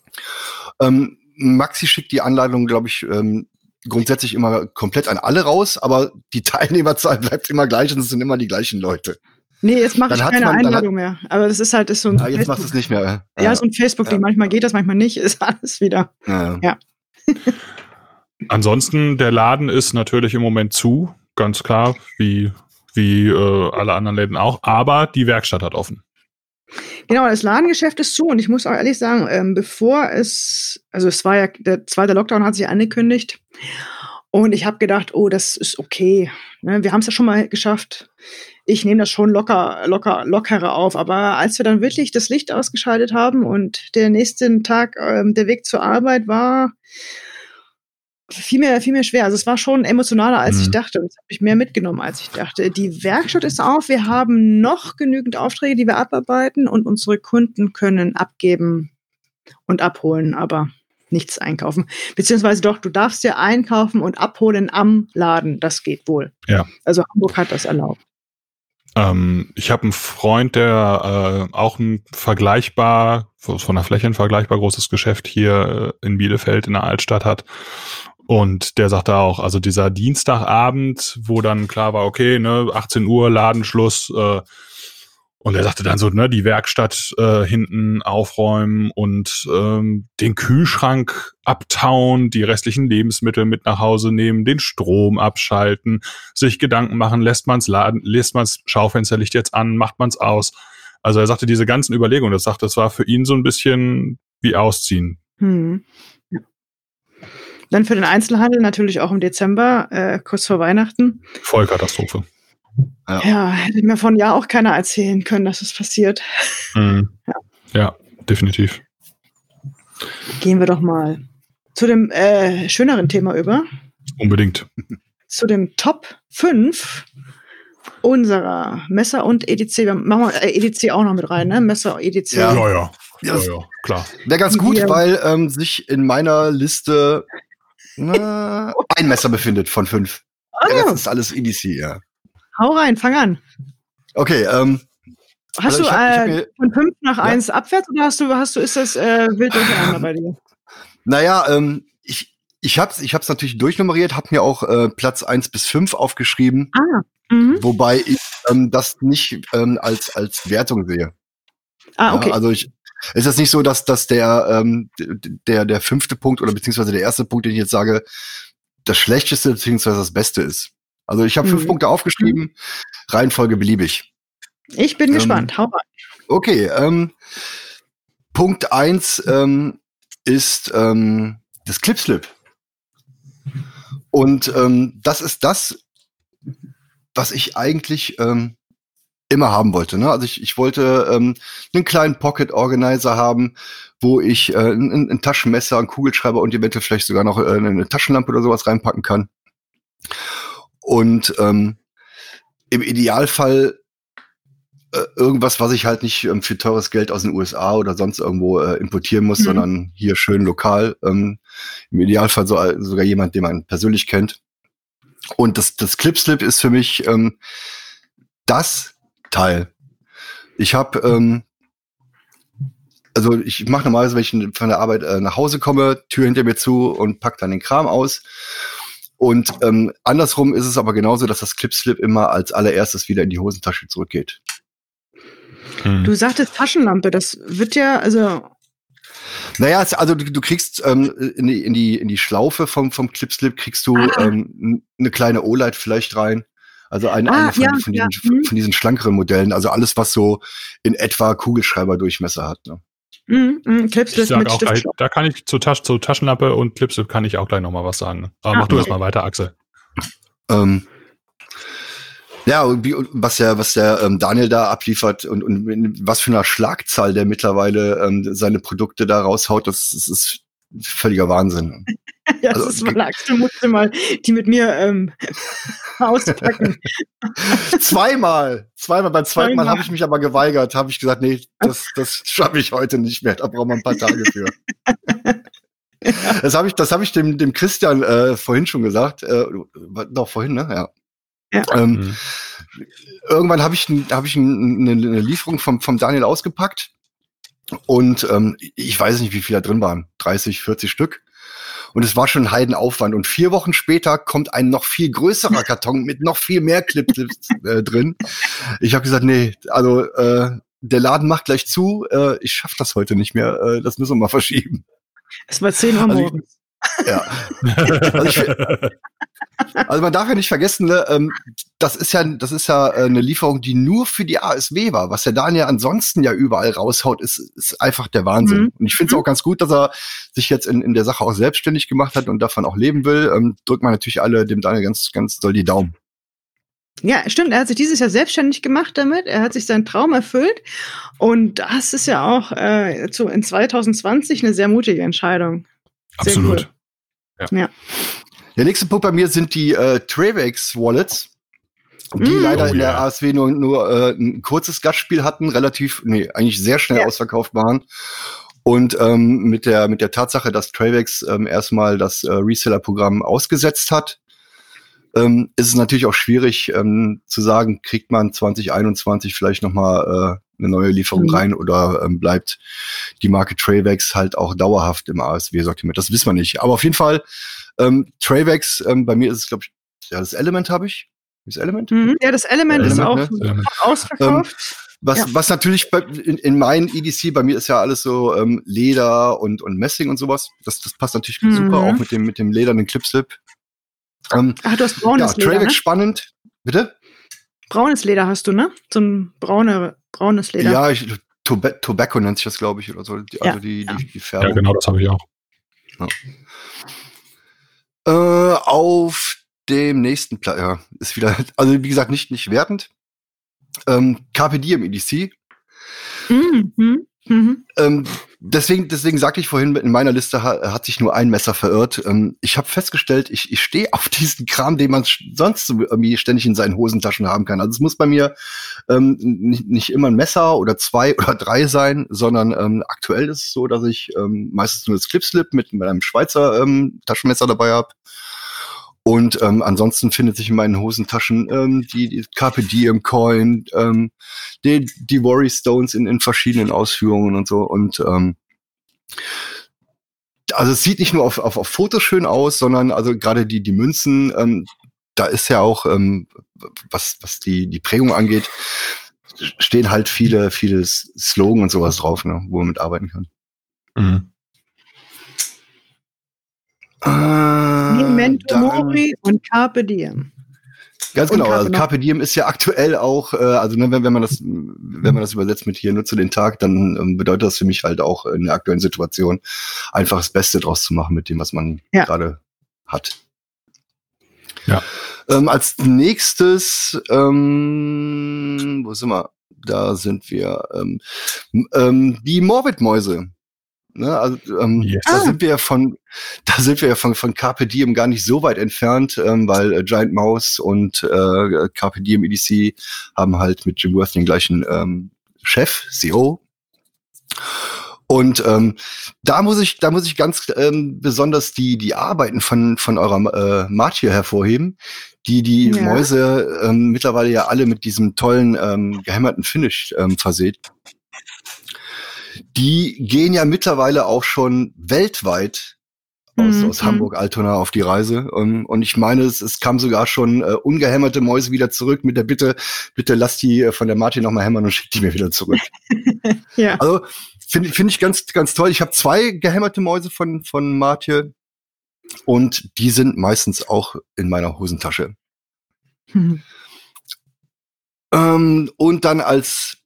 Ähm, Maxi schickt die Anleitung, glaube ich, ähm, grundsätzlich immer komplett an alle raus, aber die Teilnehmerzahl bleibt immer gleich und es sind immer die gleichen Leute. Nee, jetzt mache ich keine man, Einladung mehr. Aber das ist halt ist so ein. Ah, jetzt macht es nicht mehr. Ja, ja so ein Facebook-Ding. Ja. Manchmal geht das, manchmal nicht. Ist alles wieder. Ja. ja. Ansonsten, der Laden ist natürlich im Moment zu, ganz klar, wie, wie äh, alle anderen Läden auch. Aber die Werkstatt hat offen. Genau, das Ladengeschäft ist zu und ich muss auch ehrlich sagen, ähm, bevor es, also es war ja, der zweite Lockdown hat sich angekündigt und ich habe gedacht, oh, das ist okay. Ne, wir haben es ja schon mal geschafft. Ich nehme das schon locker, locker, lockerer auf. Aber als wir dann wirklich das Licht ausgeschaltet haben und der nächste Tag ähm, der Weg zur Arbeit war, viel mehr, viel mehr schwer. Also es war schon emotionaler, als mhm. ich dachte. Und es habe ich mehr mitgenommen, als ich dachte. Die Werkstatt ist auf. Wir haben noch genügend Aufträge, die wir abarbeiten und unsere Kunden können abgeben und abholen, aber nichts einkaufen. Beziehungsweise doch, du darfst ja einkaufen und abholen am Laden. Das geht wohl. Ja. Also Hamburg hat das erlaubt. Ähm, ich habe einen Freund, der äh, auch ein vergleichbar, von der Fläche ein vergleichbar großes Geschäft hier äh, in Bielefeld in der Altstadt hat. Und der sagte auch, also dieser Dienstagabend, wo dann klar war, okay, ne, 18 Uhr, Ladenschluss, äh, und er sagte dann so, ne, die Werkstatt äh, hinten aufräumen und ähm, den Kühlschrank abtauen, die restlichen Lebensmittel mit nach Hause nehmen, den Strom abschalten, sich Gedanken machen, lässt man's Laden, lässt man's Schaufensterlicht jetzt an, macht man's aus. Also er sagte, diese ganzen Überlegungen, das sagte, das war für ihn so ein bisschen wie Ausziehen. Hm. Dann für den Einzelhandel natürlich auch im Dezember, äh, kurz vor Weihnachten. Vollkatastrophe. Ja. ja, hätte mir von ja auch keiner erzählen können, dass es passiert. Mhm. Ja. ja, definitiv. Gehen wir doch mal zu dem äh, schöneren Thema über. Unbedingt. Zu dem Top 5 unserer Messer und EDC. Wir machen wir äh, EDC auch noch mit rein, ne? Messer, EDC. Ja, ja, ja. ja, ja klar. Wäre ganz gut, weil ähm, sich in meiner Liste na, ein Messer befindet von fünf. Oh. Ja, das ist alles EDC, ja. Hau rein, fang an. Okay, ähm, Hast also du hab, äh, von 5 nach 1 ja? abwärts oder hast du, hast du, ist das äh, wild durcheinander bei dir? Naja, ähm, ich, ich habe es ich hab's natürlich durchnummeriert, habe mir auch äh, Platz 1 bis 5 aufgeschrieben. Ah. Mhm. Wobei ich ähm, das nicht ähm, als, als Wertung sehe. Ah, okay. Ja, also ich, ist das nicht so, dass, dass der, ähm, der, der fünfte Punkt oder beziehungsweise der erste Punkt, den ich jetzt sage, das Schlechteste beziehungsweise das Beste ist. Also ich habe mhm. fünf Punkte aufgeschrieben, Reihenfolge beliebig. Ich bin ähm, gespannt. Hau rein. Okay, ähm, Punkt eins ähm, ist ähm, das Clipslip. Und ähm, das ist das, was ich eigentlich ähm, immer haben wollte. Ne? Also ich, ich wollte ähm, einen kleinen Pocket Organizer haben, wo ich äh, ein, ein Taschenmesser, einen Kugelschreiber und eventuell vielleicht sogar noch äh, eine Taschenlampe oder sowas reinpacken kann. Und ähm, im Idealfall äh, irgendwas, was ich halt nicht ähm, für teures Geld aus den USA oder sonst irgendwo äh, importieren muss, mhm. sondern hier schön lokal. Ähm, Im Idealfall so, äh, sogar jemand, den man persönlich kennt. Und das, das Clipslip ist für mich ähm, das Teil. Ich habe, ähm, also ich mache normalerweise, wenn ich von der Arbeit äh, nach Hause komme, Tür hinter mir zu und pack dann den Kram aus. Und ähm, andersrum ist es aber genauso, dass das Clipslip immer als allererstes wieder in die Hosentasche zurückgeht. Hm. Du sagtest Taschenlampe, das wird ja, also. Naja, also du, du kriegst ähm, in, die, in, die, in die Schlaufe vom, vom Clipslip kriegst du ah. ähm, eine kleine O-Light vielleicht rein. Also ein, ah, eine von, ja, von, diesen, ja. von diesen schlankeren Modellen. Also alles, was so in etwa Kugelschreiberdurchmesser hat. Ne? Mm, mm, ich sag auch gleich, da kann ich zur, Tasch, zur Taschenlampe und Clipslip kann ich auch gleich noch mal was sagen. Aber ah, mach du okay. erst mal weiter, Axel. Ähm, ja, was der, was der ähm, Daniel da abliefert und, und was für eine Schlagzahl der mittlerweile ähm, seine Produkte da raushaut, das, das ist völliger Wahnsinn. ja, das also, ist Verlags, du musst mal die mit mir ähm, auspacken. zweimal, zweimal. Beim zweiten Mal habe ich mich aber geweigert, habe ich gesagt, nee, das, das schaffe ich heute nicht mehr. Da brauchen wir ein paar Tage für. Das habe ich, das habe ich dem, dem Christian äh, vorhin schon gesagt. Äh, doch vorhin, ne? Ja. ja. Ähm, mhm. Irgendwann habe ich, hab ich eine, eine Lieferung vom, vom Daniel ausgepackt und ähm, ich weiß nicht, wie viel da drin waren. 30, 40 Stück. Und es war schon ein Heidenaufwand. Und vier Wochen später kommt ein noch viel größerer Karton mit noch viel mehr Clips äh, drin. Ich habe gesagt, nee, also äh, der Laden macht gleich zu. Äh, ich schaffe das heute nicht mehr. Äh, das müssen wir mal verschieben. Es war 10 Uhr also morgens. Ja. Also, ich, also, man darf ja nicht vergessen, ne, ähm, das ist ja, das ist ja äh, eine Lieferung, die nur für die ASW war. Was der Daniel ansonsten ja überall raushaut, ist, ist einfach der Wahnsinn. Mhm. Und ich finde es mhm. auch ganz gut, dass er sich jetzt in, in der Sache auch selbstständig gemacht hat und davon auch leben will. Ähm, drückt man natürlich alle dem Daniel ganz, ganz doll die Daumen. Ja, stimmt. Er hat sich dieses Jahr selbstständig gemacht damit. Er hat sich seinen Traum erfüllt. Und das ist ja auch äh, so in 2020 eine sehr mutige Entscheidung. Absolut. Ja. ja. Der nächste Punkt bei mir sind die äh, Travex Wallets, die mm, leider oh, in der yeah. ASW nur, nur äh, ein kurzes Gastspiel hatten, relativ, nee, eigentlich sehr schnell ja. ausverkauft waren. Und ähm, mit der mit der Tatsache, dass Travex ähm, erstmal das äh, Reseller-Programm ausgesetzt hat, ähm, ist es natürlich auch schwierig ähm, zu sagen, kriegt man 2021 vielleicht noch mal äh, eine neue Lieferung mhm. rein oder ähm, bleibt die Marke Travex halt auch dauerhaft im ASW-Sortiment. Das wissen wir nicht. Aber auf jeden Fall, ähm, Travex, ähm, bei mir ist es, glaube ich, ja, das Element habe ich. Das Element? Mhm, ja, das Element, Element ist auch ne? ausverkauft. Ähm, was, ja. was natürlich bei, in, in meinen EDC, bei mir ist ja alles so ähm, Leder und, und Messing und sowas. Das, das passt natürlich mhm. super, auch mit dem, mit dem ledernen Clipslip. Ähm, Ach, du hast braunes ja, Leder. Travex ne? spannend. Bitte? Braunes Leder hast du, ne? So ein braune, braunes Leder. Ja, ich, Toba Tobacco nennt sich das, glaube ich, oder so. Die, ja, also die, ja. die, die Färbung. Ja, genau, das habe ich auch. Ja. Äh, auf dem nächsten Platz, ja, ist wieder, also wie gesagt, nicht, nicht wertend. Ähm, Carpe Diem EDC. Mhm. Mhm. Ähm, deswegen, deswegen sagte ich vorhin, in meiner Liste hat, sich nur ein Messer verirrt. Ähm, ich habe festgestellt, ich, ich stehe auf diesen Kram, den man sonst irgendwie ständig in seinen Hosentaschen haben kann. Also es muss bei mir ähm, nicht, nicht immer ein Messer oder zwei oder drei sein, sondern ähm, aktuell ist es so, dass ich ähm, meistens nur das Clipslip mit, mit einem Schweizer ähm, Taschenmesser dabei habe Und ähm, ansonsten findet sich in meinen Hosentaschen ähm, die, die Carpe Diem Coin, ähm, die, die Worry Stones in, in verschiedenen Ausführungen und so. Und ähm, also es sieht nicht nur auf, auf, auf Fotos schön aus, sondern also gerade die, die Münzen, ähm, da ist ja auch, ähm, was, was die, die Prägung angeht, stehen halt viele, viele Slogan und sowas drauf, ne, wo man mit arbeiten kann. Mhm. Äh, Memento Mori und Carpe Diem. Ganz genau, also Carpe Diem ist ja aktuell auch, äh, also ne, wenn, wenn man das, wenn man das übersetzt mit hier nutze den Tag, dann ähm, bedeutet das für mich halt auch in der aktuellen Situation einfach das Beste draus zu machen mit dem, was man ja. gerade hat. Ja. Ähm, als nächstes, ähm, wo sind wir? Da sind wir. Ähm, ähm, die Morbid-Mäuse. Ne, also ähm, yes. da ah. sind wir ja von, da sind wir ja von, von Carpe Diem gar nicht so weit entfernt, ähm, weil äh, Giant Mouse und äh, Carpe Diem EDC haben halt mit Jim Worth den gleichen ähm, Chef, CEO. Und ähm, da muss ich, da muss ich ganz ähm, besonders die die Arbeiten von von eurer äh, Martier hervorheben, die die ja. Mäuse ähm, mittlerweile ja alle mit diesem tollen ähm, gehämmerten Finish ähm, verseht die gehen ja mittlerweile auch schon weltweit aus, mhm. aus Hamburg Altona auf die Reise. Und, ähm, und ich meine, es, es kam sogar schon äh, ungehämmerte Mäuse wieder zurück mit der Bitte, bitte lass die äh, von der Martin nochmal hämmern und schick die mir wieder zurück. ja. Also finde finde ich ganz, ganz toll. Ich habe zwei gehämmerte Mäuse von, von Martje und die sind meistens auch in meiner Hosentasche. Mhm. Ähm, und dann als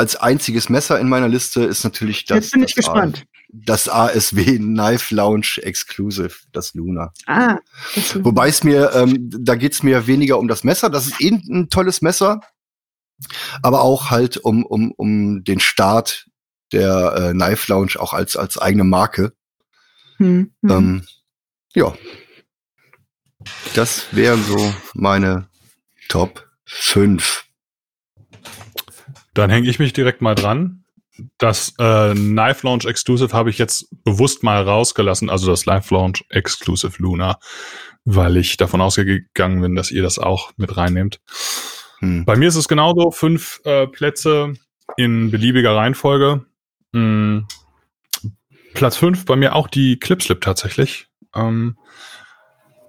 als einziges Messer in meiner Liste ist natürlich das. Jetzt bin ich gespannt. das ASW Knife Lounge Exclusive, das Luna. Ah. Wobei es mir, ähm, da geht's mir weniger um das Messer. Das ist eh ein tolles Messer, aber auch halt um um um den Start der äh, Knife Lounge auch als als eigene Marke. Hm, hm. Ähm, ja, das wären so meine Top 5. Dann hänge ich mich direkt mal dran. Das äh, Knife Launch Exclusive habe ich jetzt bewusst mal rausgelassen, also das Live Launch Exclusive Luna, weil ich davon ausgegangen bin, dass ihr das auch mit reinnehmt. Hm. Bei mir ist es genauso, fünf äh, Plätze in beliebiger Reihenfolge. Hm. Platz fünf bei mir auch die Clipslip tatsächlich. Ähm,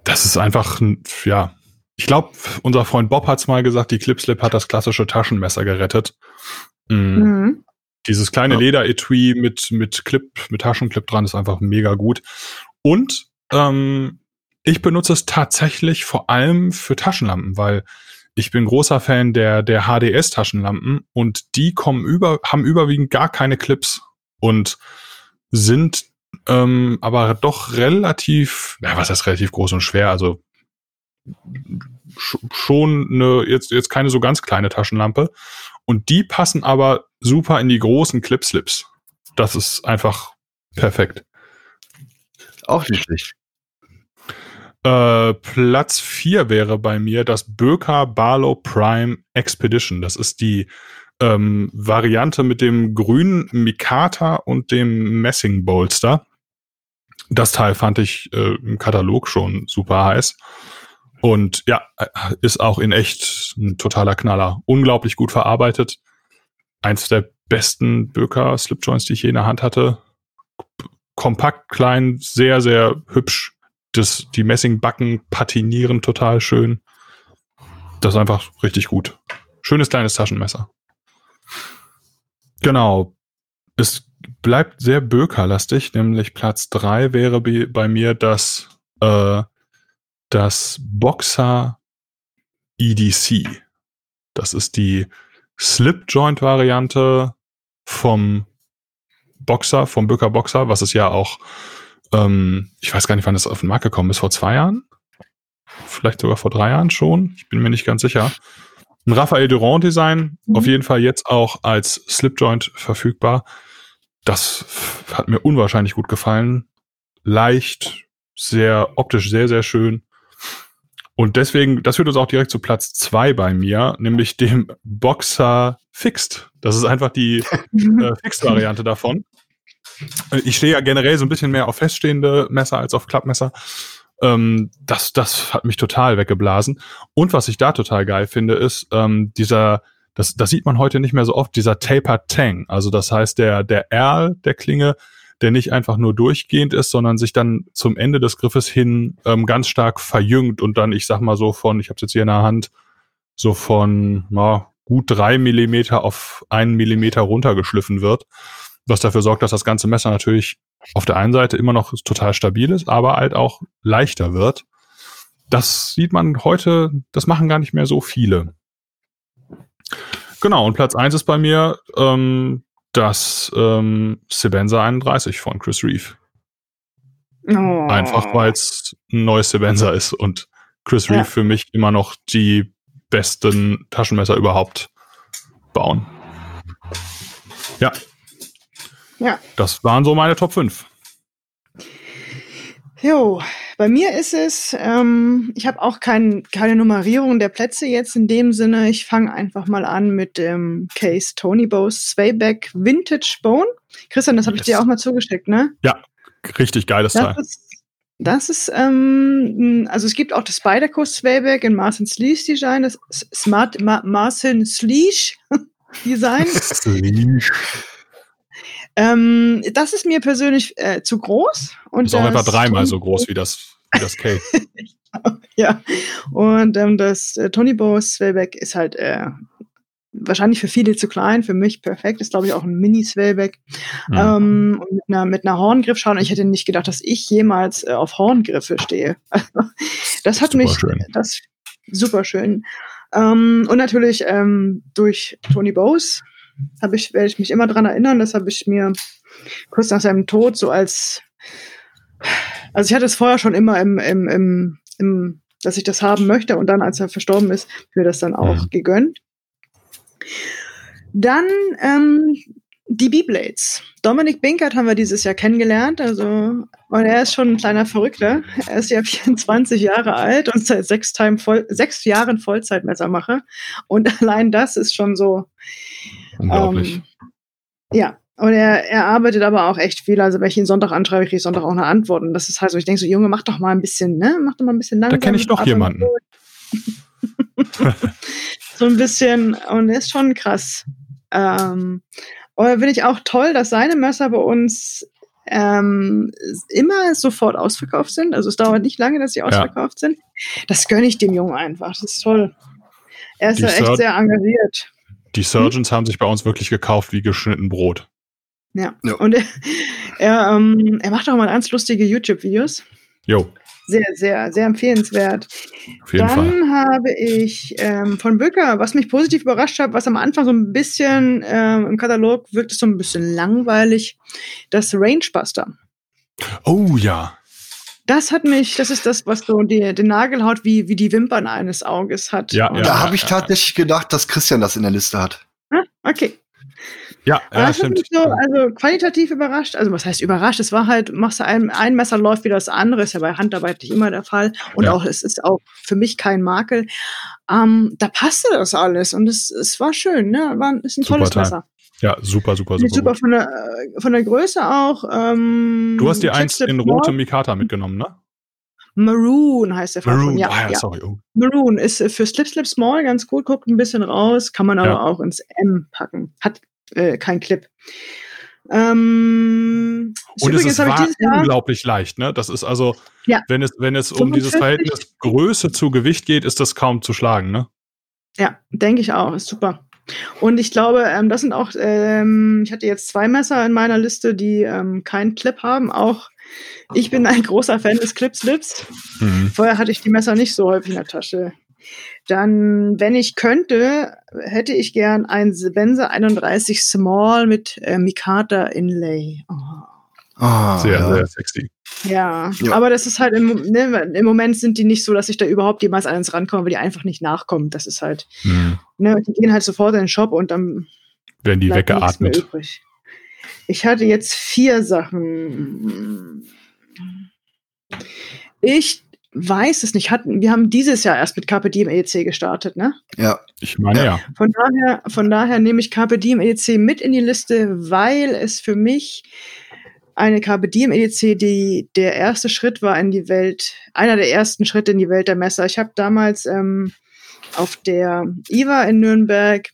das ist einfach, ja, ich glaube, unser Freund Bob hat es mal gesagt, die Clipslip hat das klassische Taschenmesser gerettet. Mhm. Mhm. Dieses kleine ja. Lederetui mit, mit Clip, mit Taschenclip dran ist einfach mega gut. Und ähm, ich benutze es tatsächlich vor allem für Taschenlampen, weil ich bin großer Fan der, der HDS-Taschenlampen und die kommen über, haben überwiegend gar keine Clips und sind ähm, aber doch relativ, ja, was heißt relativ groß und schwer, also schon eine, jetzt, jetzt keine so ganz kleine Taschenlampe. Und die passen aber super in die großen Clipslips. Das ist einfach perfekt. Auch nicht schlecht. Äh, Platz 4 wäre bei mir das Böker Barlow Prime Expedition. Das ist die ähm, Variante mit dem grünen Mikata und dem Messing Bolster. Das Teil fand ich äh, im Katalog schon super heiß. Und ja, ist auch in echt ein totaler Knaller. Unglaublich gut verarbeitet. Eins der besten Böker Slipjoints, die ich je in der Hand hatte. Kompakt, klein, sehr, sehr hübsch. Das, die Messingbacken patinieren total schön. Das ist einfach richtig gut. Schönes kleines Taschenmesser. Genau. Es bleibt sehr bökerlastig, nämlich Platz drei wäre bei mir das äh, das Boxer EDC. Das ist die Slip-Joint-Variante vom Boxer, vom Böker Boxer, was es ja auch, ähm, ich weiß gar nicht, wann das auf den Markt gekommen ist, vor zwei Jahren? Vielleicht sogar vor drei Jahren schon? Ich bin mir nicht ganz sicher. Ein Raphael Durand Design, mhm. auf jeden Fall jetzt auch als Slip-Joint verfügbar. Das hat mir unwahrscheinlich gut gefallen. Leicht, sehr optisch sehr, sehr schön. Und deswegen, das führt uns auch direkt zu Platz zwei bei mir, nämlich dem Boxer Fixed. Das ist einfach die äh, Fixed-Variante davon. Ich stehe ja generell so ein bisschen mehr auf feststehende Messer als auf Klappmesser. Ähm, das, das hat mich total weggeblasen. Und was ich da total geil finde, ist ähm, dieser, das, das sieht man heute nicht mehr so oft, dieser Taper Tang. Also das heißt, der, der Erl der Klinge, der nicht einfach nur durchgehend ist, sondern sich dann zum Ende des Griffes hin ähm, ganz stark verjüngt und dann, ich sag mal so von, ich habe jetzt hier in der Hand, so von na, gut drei Millimeter auf einen Millimeter runtergeschliffen wird, was dafür sorgt, dass das ganze Messer natürlich auf der einen Seite immer noch total stabil ist, aber halt auch leichter wird. Das sieht man heute, das machen gar nicht mehr so viele. Genau, und Platz eins ist bei mir ähm, das ähm, Sebenza 31 von Chris Reeve. Oh. Einfach weil es ein neues Sebenza ist und Chris Reeve ja. für mich immer noch die besten Taschenmesser überhaupt bauen. Ja, ja. Das waren so meine Top 5. Jo, bei mir ist es, ähm, ich habe auch kein, keine Nummerierung der Plätze jetzt in dem Sinne. Ich fange einfach mal an mit dem Case Tony Bose Swayback Vintage Bone. Christian, das habe ich yes. dir auch mal zugeschickt, ne? Ja, richtig geiles das Teil. Ist, das ist, ähm, also es gibt auch das Spider-Coast Swayback in Marcin Sleesh Design, das Smart Ma Marcin Sleesh Design. Sleesh. Ähm, das ist mir persönlich äh, zu groß. Und ist auch etwa dreimal so groß wie das, wie das Cake. ja, und ähm, das äh, Tony Bose Swellback ist halt äh, wahrscheinlich für viele zu klein, für mich perfekt. Ist, glaube ich, auch ein Mini-Swellback. Mhm. Ähm, mit einer, mit einer Horngriffschale. Und ich hätte nicht gedacht, dass ich jemals äh, auf Horngriffe stehe. das hat super mich, schön. das super schön. Ähm, und natürlich ähm, durch Tony Bose habe ich, werde ich mich immer dran erinnern. Das habe ich mir kurz nach seinem Tod so als, also ich hatte es vorher schon immer im, im, im, im dass ich das haben möchte und dann, als er verstorben ist, mir das dann auch ja. gegönnt. Dann ähm, die B-Blades. Dominik Binkert haben wir dieses Jahr kennengelernt. Also, und er ist schon ein kleiner Verrückter. Er ist ja 24 Jahre alt und seit sechs, Time voll, sechs Jahren Vollzeitmessermacher. Und allein das ist schon so, Unglaublich. Ähm, ja, und er, er arbeitet aber auch echt viel. Also wenn ich ihn Sonntag anschreibe, kriege ich Sonntag auch eine Antwort. Und das ist halt so, ich denke so, Junge, mach doch mal ein bisschen, ne? Mach doch mal ein bisschen langsam. Da kenne ich doch jemanden. so ein bisschen, und er ist schon krass. Ähm, und finde ich auch toll, dass seine Messer bei uns ähm, immer sofort ausverkauft sind. Also es dauert nicht lange, dass sie ausverkauft ja. sind. Das gönne ich dem Jungen einfach. Das ist toll. Er ist ja echt sehr engagiert. Die Surgeons hm? haben sich bei uns wirklich gekauft wie geschnitten Brot. Ja. ja. Und er, er, ähm, er macht auch mal ganz lustige YouTube-Videos. Jo. Sehr, sehr, sehr empfehlenswert. Auf jeden Dann Fall. habe ich ähm, von Böcker, was mich positiv überrascht hat, was am Anfang so ein bisschen ähm, im Katalog wirkt, ist so ein bisschen langweilig, das Rangebuster. Oh ja. Das hat mich, das ist das, was so die, den Nagelhaut wie, wie die Wimpern eines Auges hat. Ja, ja da habe ich tatsächlich gedacht, dass Christian das in der Liste hat. Ah, okay. Ja, ja das stimmt. So, also qualitativ überrascht. Also was heißt überrascht? Es war halt, machst du ein, ein Messer läuft wie das andere, ist ja bei Handarbeit nicht immer der Fall. Und ja. auch, es ist auch für mich kein Makel. Ähm, da passte das alles und es, es war schön, ne? War, ist ein Super tolles Teil. Messer. Ja, super, super, super. Super von der, von der Größe auch. Ähm, du hast dir eins in rotem Mikata mitgenommen, ne? Maroon heißt der Maroon, ja, ah, ja, ja. sorry. Oh. Maroon ist äh, für Slip Slip Small ganz gut, guckt ein bisschen raus, kann man aber ja. auch ins M packen. Hat äh, kein Clip. Ähm, und es ist unglaublich leicht, ne? Das ist also, ja. wenn es, wenn es um dieses Verhältnis Größe zu Gewicht geht, ist das kaum zu schlagen, ne? Ja, denke ich auch. Ist super. Und ich glaube, ähm, das sind auch, ähm, ich hatte jetzt zwei Messer in meiner Liste, die ähm, keinen Clip haben. Auch ich bin ein großer Fan des Clip-Slips. Mhm. Vorher hatte ich die Messer nicht so häufig in der Tasche. Dann, wenn ich könnte, hätte ich gern ein Benze 31 Small mit äh, Mikata Inlay. Oh. Oh, sehr, ja. sehr sexy. Ja, ja, aber das ist halt im, ne, im Moment sind die nicht so, dass ich da überhaupt jemals an uns rankomme, weil die einfach nicht nachkommen. Das ist halt, mhm. ne, die gehen halt sofort in den Shop und dann werden die weggeatmet. Ich hatte jetzt vier Sachen. Ich weiß es nicht. Hatten, wir haben dieses Jahr erst mit Carpe Diem EC gestartet, ne? Ja. Ich meine ja. Von daher, von daher nehme ich Carpe Diem EC mit in die Liste, weil es für mich eine Carpe Diem EDC, die der erste Schritt war in die Welt, einer der ersten Schritte in die Welt der Messer. Ich habe damals ähm, auf der IWA in Nürnberg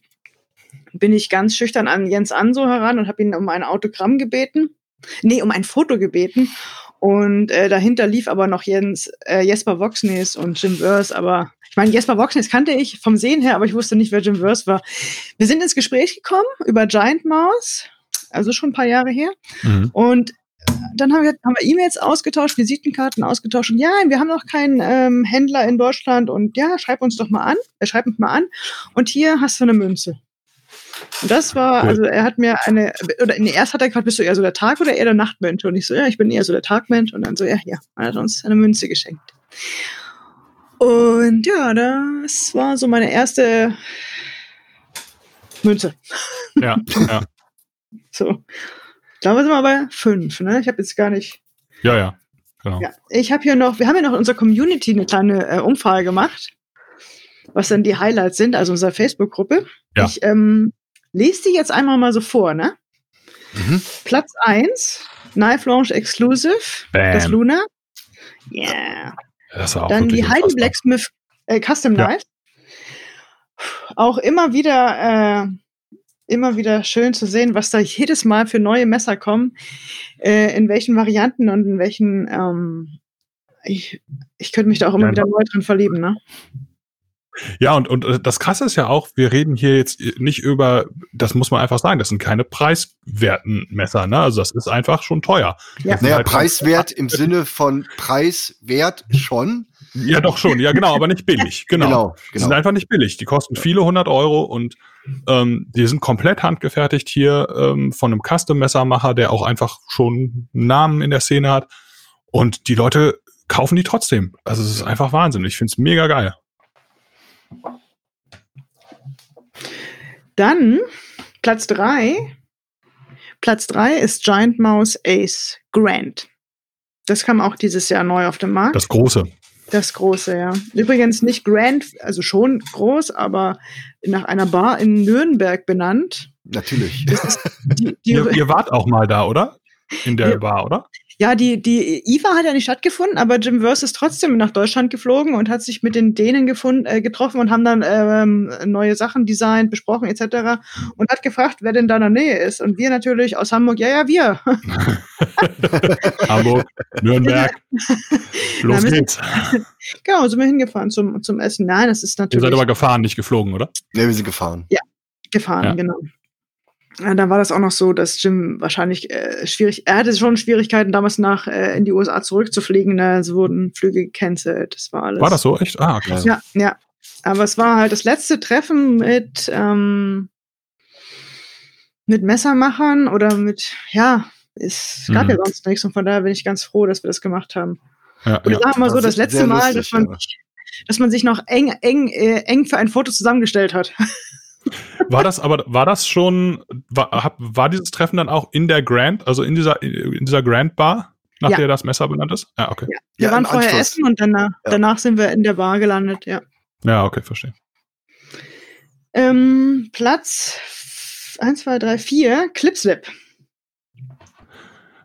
bin ich ganz schüchtern an Jens Anso heran und habe ihn um ein Autogramm gebeten. Nee, um ein Foto gebeten. Und äh, dahinter lief aber noch Jens, äh, Jesper Voxnes und Jim Wörs. Aber ich meine, Jesper Voxnes kannte ich vom Sehen her, aber ich wusste nicht, wer Jim Wörs war. Wir sind ins Gespräch gekommen über Giant Mouse, also schon ein paar Jahre her. Mhm. Und dann haben wir, haben wir E-Mails ausgetauscht, Visitenkarten ausgetauscht und ja, wir haben noch keinen ähm, Händler in Deutschland und ja, schreib uns doch mal an, er äh, schreibt uns mal an und hier hast du eine Münze. Und das war, also er hat mir eine, oder nee, erst hat er gefragt, bist du eher so der Tag- oder eher der Nachtmensch? Und ich so, ja, ich bin eher so der Tagmensch. Und dann so, ja, ja, er hat uns eine Münze geschenkt. Und ja, das war so meine erste Münze. Ja, ja. so. Ich glaube, wir sind mal bei fünf, ne? Ich habe jetzt gar nicht. Ja, ja. Genau. Ja, ich habe hier noch, wir haben ja noch in unserer Community eine kleine äh, Umfrage gemacht, was dann die Highlights sind, also unsere Facebook-Gruppe. Ja. Ich ähm, lese die jetzt einmal mal so vor, ne? Mhm. Platz 1, Knife Launch Exclusive, Bam. das Luna. Yeah. Das war auch Dann die Heidi Blacksmith äh, Custom ja. Knife. Auch immer wieder, äh, immer wieder schön zu sehen, was da jedes Mal für neue Messer kommen, äh, in welchen Varianten und in welchen, ähm, ich, ich könnte mich da auch immer ja, wieder neu drin verlieben, ne? Ja, und, und äh, das Krasse ist ja auch, wir reden hier jetzt nicht über, das muss man einfach sagen, das sind keine preiswerten Messer, ne? Also das ist einfach schon teuer. Ja. Naja, halt preiswert im Sinne von preiswert schon. Ja, doch schon, ja genau, aber nicht billig. Genau. genau, genau. Die sind einfach nicht billig. Die kosten viele hundert Euro und ähm, die sind komplett handgefertigt hier ähm, von einem Custom-Messermacher, der auch einfach schon einen Namen in der Szene hat. Und die Leute kaufen die trotzdem. Also es ist einfach Wahnsinn. Ich finde es mega geil. Dann Platz 3. Platz 3 ist Giant Mouse Ace Grand. Das kam auch dieses Jahr neu auf den Markt. Das große. Das große, ja. Übrigens nicht Grand, also schon groß, aber nach einer Bar in Nürnberg benannt. Natürlich. Die, die ihr, ihr, wart auch mal da, oder? In der ja, Bar, oder? Ja, die, die IFA hat ja nicht stattgefunden, aber Jim Verse ist trotzdem nach Deutschland geflogen und hat sich mit den Dänen gefunden, äh, getroffen und haben dann ähm, neue Sachen designt, besprochen etc. und hat gefragt, wer denn da in der Nähe ist. Und wir natürlich aus Hamburg, ja, ja, wir. Hamburg, Nürnberg. Los Na, geht's. genau, sind wir hingefahren zum, zum Essen. Nein, das ist natürlich. Ihr seid aber gefahren, nicht geflogen, oder? Ne, wir sind gefahren. Ja, gefahren, ja. genau. Ja, da war das auch noch so, dass Jim wahrscheinlich äh, schwierig, er hatte schon Schwierigkeiten damals nach äh, in die USA zurückzufliegen. Da ne? wurden Flüge gecancelt. Das war alles. War das so echt? Ah, okay. Ja, ja. Aber es war halt das letzte Treffen mit ähm, mit Messermachern oder mit ja, es gab mhm. ja sonst nichts und von daher bin ich ganz froh, dass wir das gemacht haben. Ja, und ich ja. sag mal so, das letzte Mal, lustig, dass man, ja. dass man sich noch eng, eng, äh, eng für ein Foto zusammengestellt hat. War das aber, war das schon, war, war dieses Treffen dann auch in der Grand, also in dieser, in dieser Grand Bar, nach ja. der das Messer benannt ist? Ja, okay. Ja. Wir ja, waren vorher Anschluss. essen und danach, danach sind wir in der Bar gelandet, ja. Ja, okay, verstehe. Ähm, Platz 1, 2, 3, 4, Clipslip.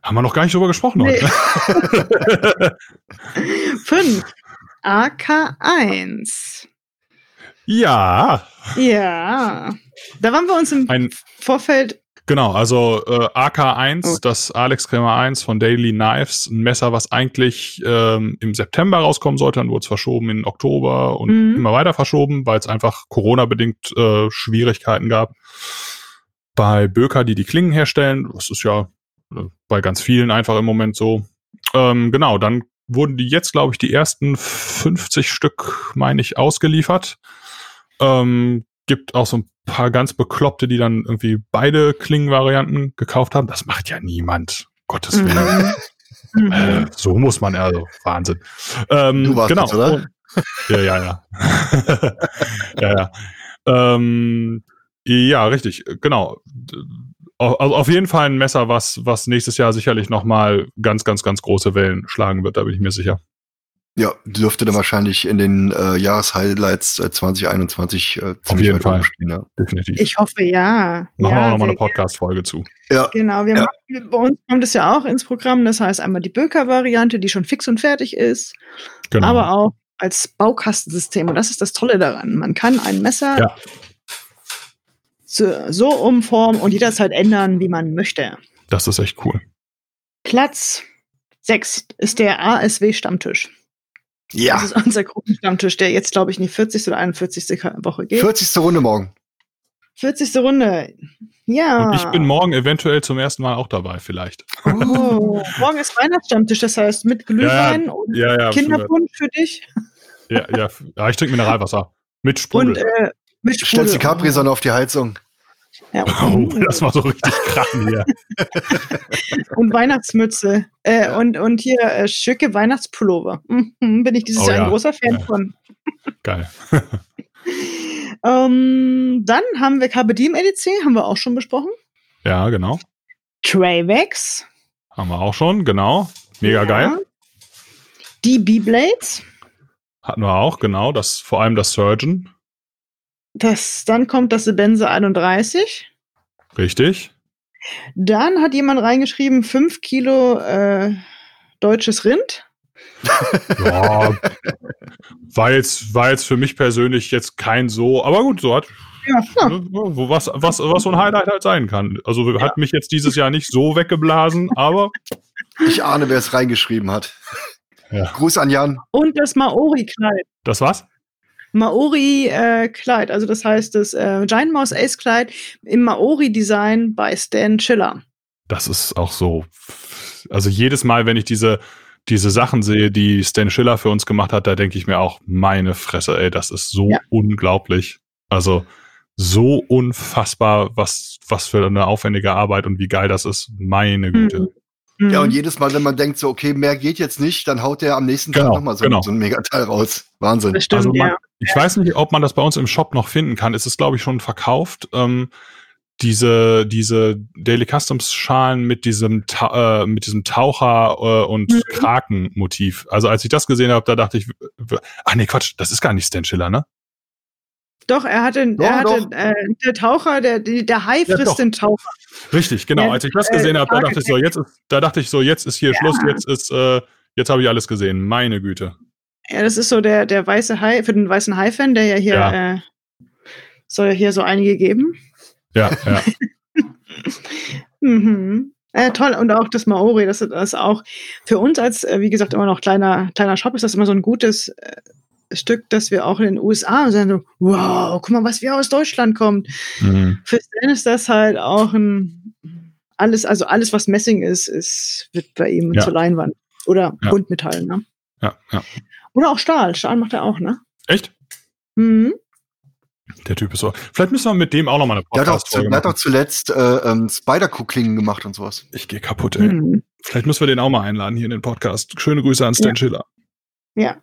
Haben wir noch gar nicht drüber gesprochen nee. heute. 5, AK1. Ja. Ja. Da waren wir uns im Ein, Vorfeld. Genau, also äh, AK1, oh. das Alex Krämer 1 von Daily Knives, ein Messer, was eigentlich ähm, im September rauskommen sollte, dann wurde es verschoben in Oktober und mhm. immer weiter verschoben, weil es einfach Corona-bedingt äh, Schwierigkeiten gab. Bei Böker, die die Klingen herstellen, das ist ja äh, bei ganz vielen einfach im Moment so. Ähm, genau, dann wurden die jetzt, glaube ich, die ersten 50 Stück, meine ich, ausgeliefert. Ähm, gibt auch so ein paar ganz Bekloppte, die dann irgendwie beide Klingenvarianten gekauft haben. Das macht ja niemand. Gottes Willen. Mhm. äh, so muss man, also Wahnsinn. Ähm, du warst genau. das, oder? ja, ja, ja. ja, ja. Ähm, ja, richtig, genau. Also auf jeden Fall ein Messer, was, was nächstes Jahr sicherlich nochmal ganz, ganz, ganz große Wellen schlagen wird, da bin ich mir sicher. Ja, dürfte dann wahrscheinlich in den äh, Jahreshighlights äh, 2021 äh, Auf jeden Fall. Stehen, ja. Definitiv. Ich hoffe, ja. Machen ja, wir auch nochmal eine Podcast-Folge zu. Ja. Genau, wir ja. machen, bei uns kommt es ja auch ins Programm. Das heißt einmal die Böker-Variante, die schon fix und fertig ist. Genau. Aber auch als Baukastensystem. Und das ist das Tolle daran. Man kann ein Messer ja. so, so umformen und jederzeit ändern, wie man möchte. Das ist echt cool. Platz 6 ist der ASW-Stammtisch. Ja. Das ist unser Gruppenstammtisch, der jetzt, glaube ich, in die 40. oder 41. Woche geht. 40. Runde morgen. 40. Runde. Ja. Und ich bin morgen eventuell zum ersten Mal auch dabei, vielleicht. Oh, morgen ist Weihnachtsstammtisch, das heißt mit Glühwein ja, und ja, ja, Kinderpunsch für dich. Ja, ja, ja ich trinke Mineralwasser. Mit Sprudel. Und, äh, mit Sprudel. Stellst die Capri-Sonne auf die Heizung. Ja, oh, das war so richtig krachen hier. und Weihnachtsmütze. Äh, und, und hier äh, schicke Weihnachtspullover. Mhm, bin ich dieses oh, Jahr ja. ein großer Fan ja. von. Geil. ähm, dann haben wir Carpe EDC, haben wir auch schon besprochen. Ja, genau. Travex. Haben wir auch schon, genau. Mega ja. geil. Die B-Blades. Hatten wir auch, genau. Das, vor allem das Surgeon. Das, dann kommt das Benze 31. Richtig. Dann hat jemand reingeschrieben, 5 Kilo äh, deutsches Rind. ja, war jetzt, war jetzt für mich persönlich jetzt kein so, aber gut, so hat ja, ja. Ne, was, was, was so ein Highlight halt sein kann. Also ja. hat mich jetzt dieses Jahr nicht so weggeblasen, aber. Ich ahne, wer es reingeschrieben hat. Ja. Gruß an Jan. Und das Maori-Kleid. Das was? Maori-Kleid. Äh, also das heißt das äh, Giant Mouse Ace-Kleid im Maori-Design bei Stan Schiller. Das ist auch so. Also jedes Mal, wenn ich diese, diese Sachen sehe, die Stan Schiller für uns gemacht hat, da denke ich mir auch, meine Fresse, ey, das ist so ja. unglaublich. Also so unfassbar, was, was für eine aufwendige Arbeit und wie geil das ist. Meine Güte. Mhm. Ja, und mhm. jedes Mal, wenn man denkt, so, okay, mehr geht jetzt nicht, dann haut der am nächsten genau, Tag nochmal so, genau. so ein Megateil raus. Wahnsinn. Stimmt, also man, ja. Ich weiß nicht, ob man das bei uns im Shop noch finden kann. Es ist, glaube ich, schon verkauft. Ähm, diese, diese Daily Customs Schalen mit diesem, Ta äh, mit diesem Taucher äh, und mhm. Kraken-Motiv. Also als ich das gesehen habe, da dachte ich, ach nee, Quatsch, das ist gar nicht Stan Schiller, ne? Doch, er hatte, doch, er hatte äh, der Taucher, der, der Hai frisst ja, den Taucher. Richtig, genau. Ja, Als ich das gesehen äh, habe, da dachte ich so, jetzt ist, da dachte ich so, jetzt ist hier ja. Schluss, jetzt ist, äh, jetzt habe ich alles gesehen. Meine Güte. Ja, das ist so der, der weiße Hai, für den weißen Hai-Fan, der ja hier, ja. Äh, soll ja hier so einige geben. Ja, ja. mhm. Äh, toll, und auch das Maori, das ist auch für uns als, äh, wie gesagt, immer noch kleiner, kleiner Shop, ist das immer so ein gutes Stück, das wir auch in den USA sagen, so, wow, guck mal, was wir aus Deutschland kommt. Mhm. Für Stan ist das halt auch ein alles, also alles, was Messing ist, ist wird bei ihm ja. zur Leinwand. Oder ja. Buntmetall, ne? Ja, ja. Oder auch Stahl. Stahl macht er auch, ne? Echt? Mhm. Der Typ ist so. Vielleicht müssen wir mit dem auch noch mal eine Podcast Der hat doch zuletzt äh, ähm, Spider-Kucklingen gemacht und sowas. Ich gehe kaputt, ey. Mhm. Vielleicht müssen wir den auch mal einladen hier in den Podcast. Schöne Grüße an Stan ja. Schiller. Ja.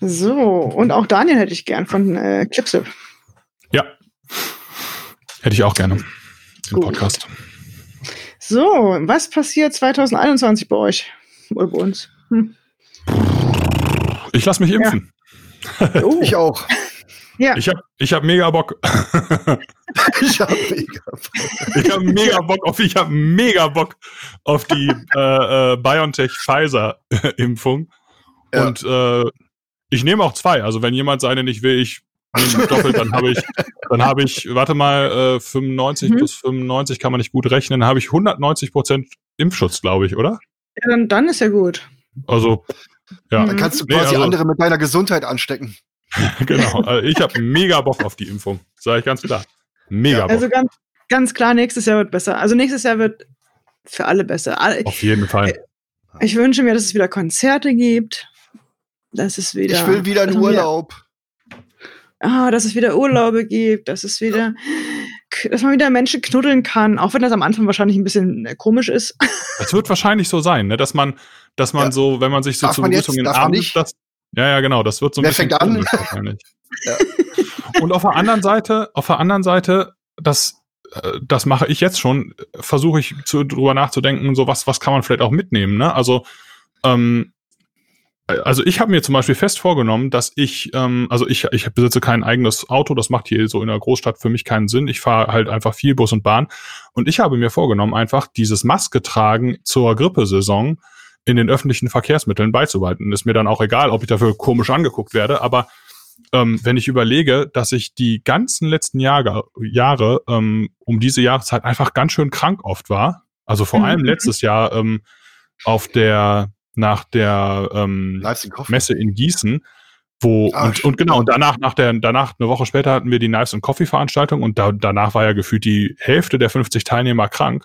So, und auch Daniel hätte ich gern von äh, Clipsip. Ja. Hätte ich auch gerne im Gut. Podcast. So, was passiert 2021 bei euch? Oder bei uns? Hm. Ich lasse mich impfen. Ja. Oh. ich auch. Ja. Ich habe ich hab mega Bock. ich habe mega Bock. Ich habe mega Bock auf, ich habe mega Bock auf die äh, äh, BioNTech Pfizer Impfung. Ja. Und äh, ich nehme auch zwei. Also wenn jemand seine nicht will, ich nehme doppelt, dann habe ich, dann habe ich, warte mal, äh, 95 mhm. plus 95 kann man nicht gut rechnen, habe ich 190 Prozent Impfschutz, glaube ich, oder? Ja, dann, dann ist ja gut. Also, ja. Dann kannst du quasi nee, also, andere mit deiner Gesundheit anstecken. genau. Also ich habe mega Bock auf die Impfung, sage ich ganz klar. Mega Bock. Also ganz, ganz klar, nächstes Jahr wird besser. Also nächstes Jahr wird für alle besser. Auf jeden Fall. Ich wünsche mir, dass es wieder Konzerte gibt. Das ist wieder. Ich will wieder in Urlaub. Ah, dass es wieder Urlaube gibt, dass es wieder, dass man wieder Menschen knuddeln kann, auch wenn das am Anfang wahrscheinlich ein bisschen äh, komisch ist. Das wird wahrscheinlich so sein, ne? dass man, dass man ja. so, wenn man sich so darf zur Begrüßung in Abend, das, ja, ja, genau, das wird so ein Wer bisschen fängt an? wahrscheinlich. ja. Und auf der anderen Seite, auf der anderen Seite, das, äh, das mache ich jetzt schon, versuche ich zu, drüber nachzudenken, so was, was kann man vielleicht auch mitnehmen, ne? Also, ähm, also ich habe mir zum Beispiel fest vorgenommen, dass ich, ähm, also ich, ich besitze kein eigenes Auto, das macht hier so in der Großstadt für mich keinen Sinn. Ich fahre halt einfach viel Bus und Bahn. Und ich habe mir vorgenommen, einfach dieses Maske tragen zur Grippesaison in den öffentlichen Verkehrsmitteln beizubehalten. Ist mir dann auch egal, ob ich dafür komisch angeguckt werde, aber ähm, wenn ich überlege, dass ich die ganzen letzten Jahre, Jahre ähm, um diese Jahreszeit einfach ganz schön krank oft war, also vor mhm. allem letztes Jahr ähm, auf der nach der ähm, Messe in Gießen, wo Ach, und, und genau und danach nach der danach eine Woche später hatten wir die Knives and Coffee Veranstaltung und da, danach war ja gefühlt die Hälfte der 50 Teilnehmer krank.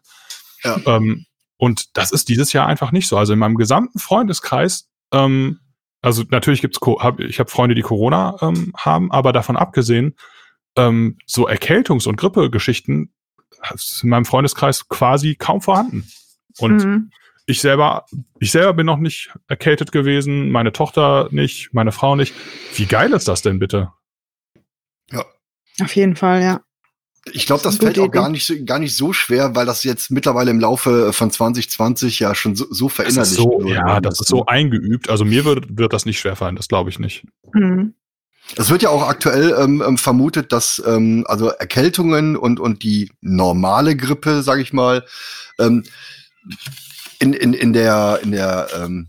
Ja. Ähm, und das ist dieses Jahr einfach nicht so. Also in meinem gesamten Freundeskreis, ähm, also natürlich gibt's hab, ich habe Freunde, die Corona ähm, haben, aber davon abgesehen, ähm, so Erkältungs- und Grippegeschichten in meinem Freundeskreis quasi kaum vorhanden. Und mhm ich selber, ich selber bin noch nicht erkältet gewesen, meine Tochter nicht, meine Frau nicht. Wie geil ist das denn bitte? Ja. Auf jeden Fall, ja. Ich glaube, das, das fällt auch gar nicht, gar nicht so schwer, weil das jetzt mittlerweile im Laufe von 2020 ja schon so, so verinnerlicht so, Ja, das ist so eingeübt. Also mir wird, wird das nicht schwerfallen, das glaube ich nicht. Mhm. Es wird ja auch aktuell ähm, ähm, vermutet, dass ähm, also Erkältungen und, und die normale Grippe, sage ich mal, ähm, in, in, in der, in der, ähm,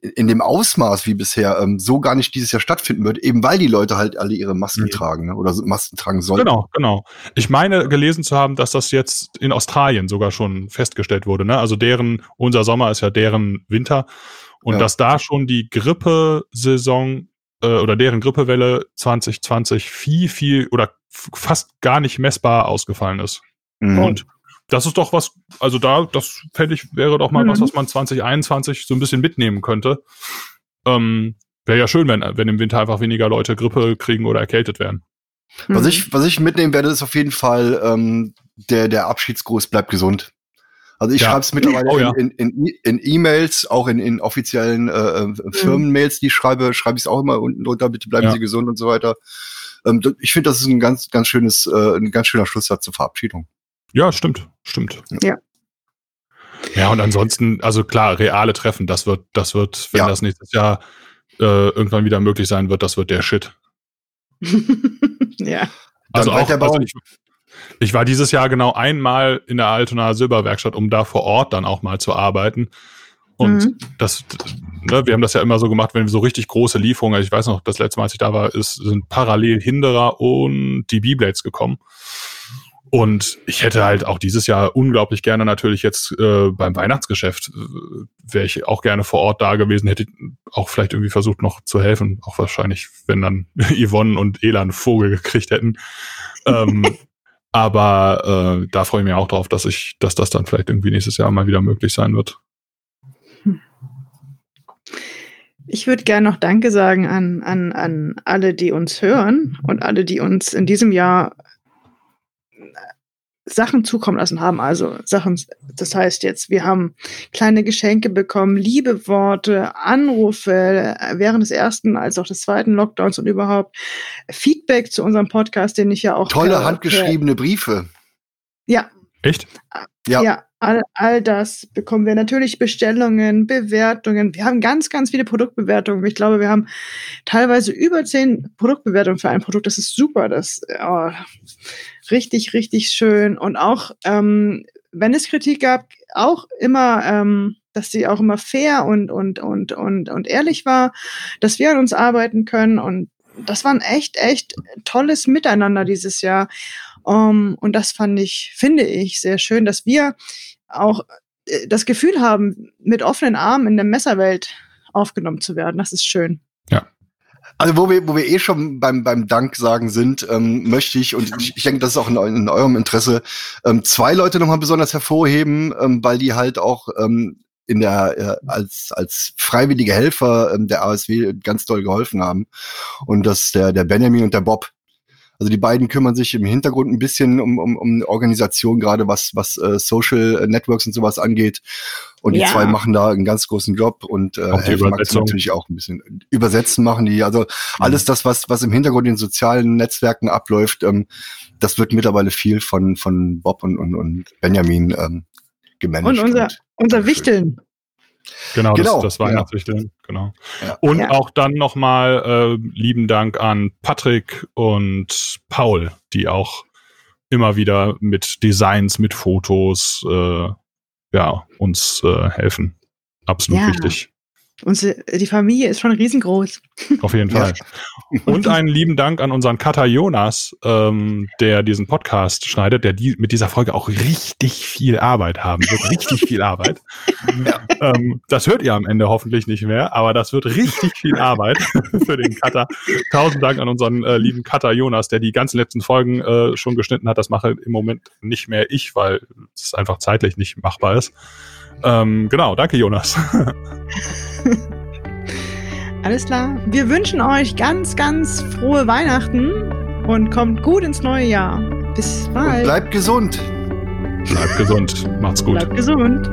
in dem Ausmaß wie bisher ähm, so gar nicht dieses Jahr stattfinden wird, eben weil die Leute halt alle ihre Masken mhm. tragen ne? oder Masken tragen sollen. Genau, genau. Ich meine gelesen zu haben, dass das jetzt in Australien sogar schon festgestellt wurde. Ne? Also deren, unser Sommer ist ja deren Winter und ja. dass da schon die Grippesaison äh, oder deren Grippewelle 2020 viel, viel oder fast gar nicht messbar ausgefallen ist. Mhm. Und das ist doch was, also da, das fände ich, wäre doch mal mhm. was, was man 2021 so ein bisschen mitnehmen könnte. Ähm, wäre ja schön, wenn, wenn im Winter einfach weniger Leute Grippe kriegen oder erkältet werden. Was, mhm. ich, was ich mitnehmen werde, ist auf jeden Fall ähm, der, der Abschiedsgruß bleibt gesund. Also ich ja. schreibe es mittlerweile oh, ja. in, in, in E-Mails, auch in, in offiziellen äh, äh mhm. Firmenmails, die ich schreibe, schreibe ich es auch immer unten drunter, bitte bleiben ja. Sie gesund und so weiter. Ähm, ich finde, das ist ein ganz, ganz schönes, äh, ein ganz schöner Schlusssatz zur Verabschiedung. Ja, stimmt, stimmt. Ja. Ja, und ansonsten, also klar, reale Treffen, das wird, das wird, wenn ja. das nächstes Jahr äh, irgendwann wieder möglich sein wird, das wird der Shit. ja. Also auch, also ich, ich, war dieses Jahr genau einmal in der Altona Silberwerkstatt, um da vor Ort dann auch mal zu arbeiten. Und mhm. das, ne, wir haben das ja immer so gemacht, wenn wir so richtig große Lieferungen, also ich weiß noch, das letzte Mal, als ich da war, ist, sind parallel Hinderer und die B-Blades gekommen. Und ich hätte halt auch dieses Jahr unglaublich gerne natürlich jetzt äh, beim Weihnachtsgeschäft, äh, wäre ich auch gerne vor Ort da gewesen, hätte auch vielleicht irgendwie versucht noch zu helfen. Auch wahrscheinlich, wenn dann Yvonne und Elan Vogel gekriegt hätten. ähm, aber äh, da freue ich mich auch drauf, dass ich, dass das dann vielleicht irgendwie nächstes Jahr mal wieder möglich sein wird. Ich würde gerne noch Danke sagen an, an, an alle, die uns hören und alle, die uns in diesem Jahr Sachen zukommen lassen haben. Also Sachen, das heißt jetzt, wir haben kleine Geschenke bekommen, liebe Worte, Anrufe äh, während des ersten als auch des zweiten Lockdowns und überhaupt Feedback zu unserem Podcast, den ich ja auch. Tolle per, handgeschriebene Briefe. Ja. Echt? Ja. Ja, all, all das bekommen wir. Natürlich Bestellungen, Bewertungen. Wir haben ganz, ganz viele Produktbewertungen. Ich glaube, wir haben teilweise über zehn Produktbewertungen für ein Produkt. Das ist super. Das, oh, richtig, richtig schön. Und auch, ähm, wenn es Kritik gab, auch immer, ähm, dass sie auch immer fair und, und, und, und, und ehrlich war, dass wir an uns arbeiten können. Und das war ein echt, echt tolles Miteinander dieses Jahr. Um, und das fand ich, finde ich, sehr schön, dass wir auch äh, das Gefühl haben, mit offenen Armen in der Messerwelt aufgenommen zu werden. Das ist schön. Ja, also wo wir, wo wir eh schon beim, beim Dank sagen sind, ähm, möchte ich, und ich, ich denke, das ist auch in, in eurem Interesse, ähm, zwei Leute nochmal besonders hervorheben, ähm, weil die halt auch ähm, in der äh, als als freiwillige Helfer ähm, der ASW ganz doll geholfen haben. Und das der der Benjamin und der Bob also die beiden kümmern sich im Hintergrund ein bisschen um, um, um Organisation, gerade was, was äh, Social Networks und sowas angeht. Und die ja. zwei machen da einen ganz großen Job und äh, helfen Max natürlich auch ein bisschen. Übersetzen machen die. Also mhm. alles das, was, was im Hintergrund in sozialen Netzwerken abläuft, ähm, das wird mittlerweile viel von, von Bob und, und, und Benjamin ähm, gemanagt. Und unser, und unser Wichteln. Genau, genau das, das Weihnachtswichteln, ja. genau. Ja. Und ja. auch dann nochmal äh, lieben Dank an Patrick und Paul, die auch immer wieder mit Designs, mit Fotos, äh, ja, uns äh, helfen. Absolut wichtig. Unsere, die Familie ist schon riesengroß. Auf jeden Fall. Und einen lieben Dank an unseren Cutter Jonas, ähm, der diesen Podcast schneidet, der die, mit dieser Folge auch richtig viel Arbeit haben wird. Richtig viel Arbeit. Ja. Ähm, das hört ihr am Ende hoffentlich nicht mehr, aber das wird richtig viel Arbeit für den Cutter. Tausend Dank an unseren äh, lieben Cutter Jonas, der die ganzen letzten Folgen äh, schon geschnitten hat. Das mache im Moment nicht mehr ich, weil es einfach zeitlich nicht machbar ist. Ähm, genau, danke Jonas. Alles klar. Wir wünschen euch ganz, ganz frohe Weihnachten und kommt gut ins neue Jahr. Bis bald. Und bleibt gesund. Bleibt gesund. Macht's gut. Bleibt gesund.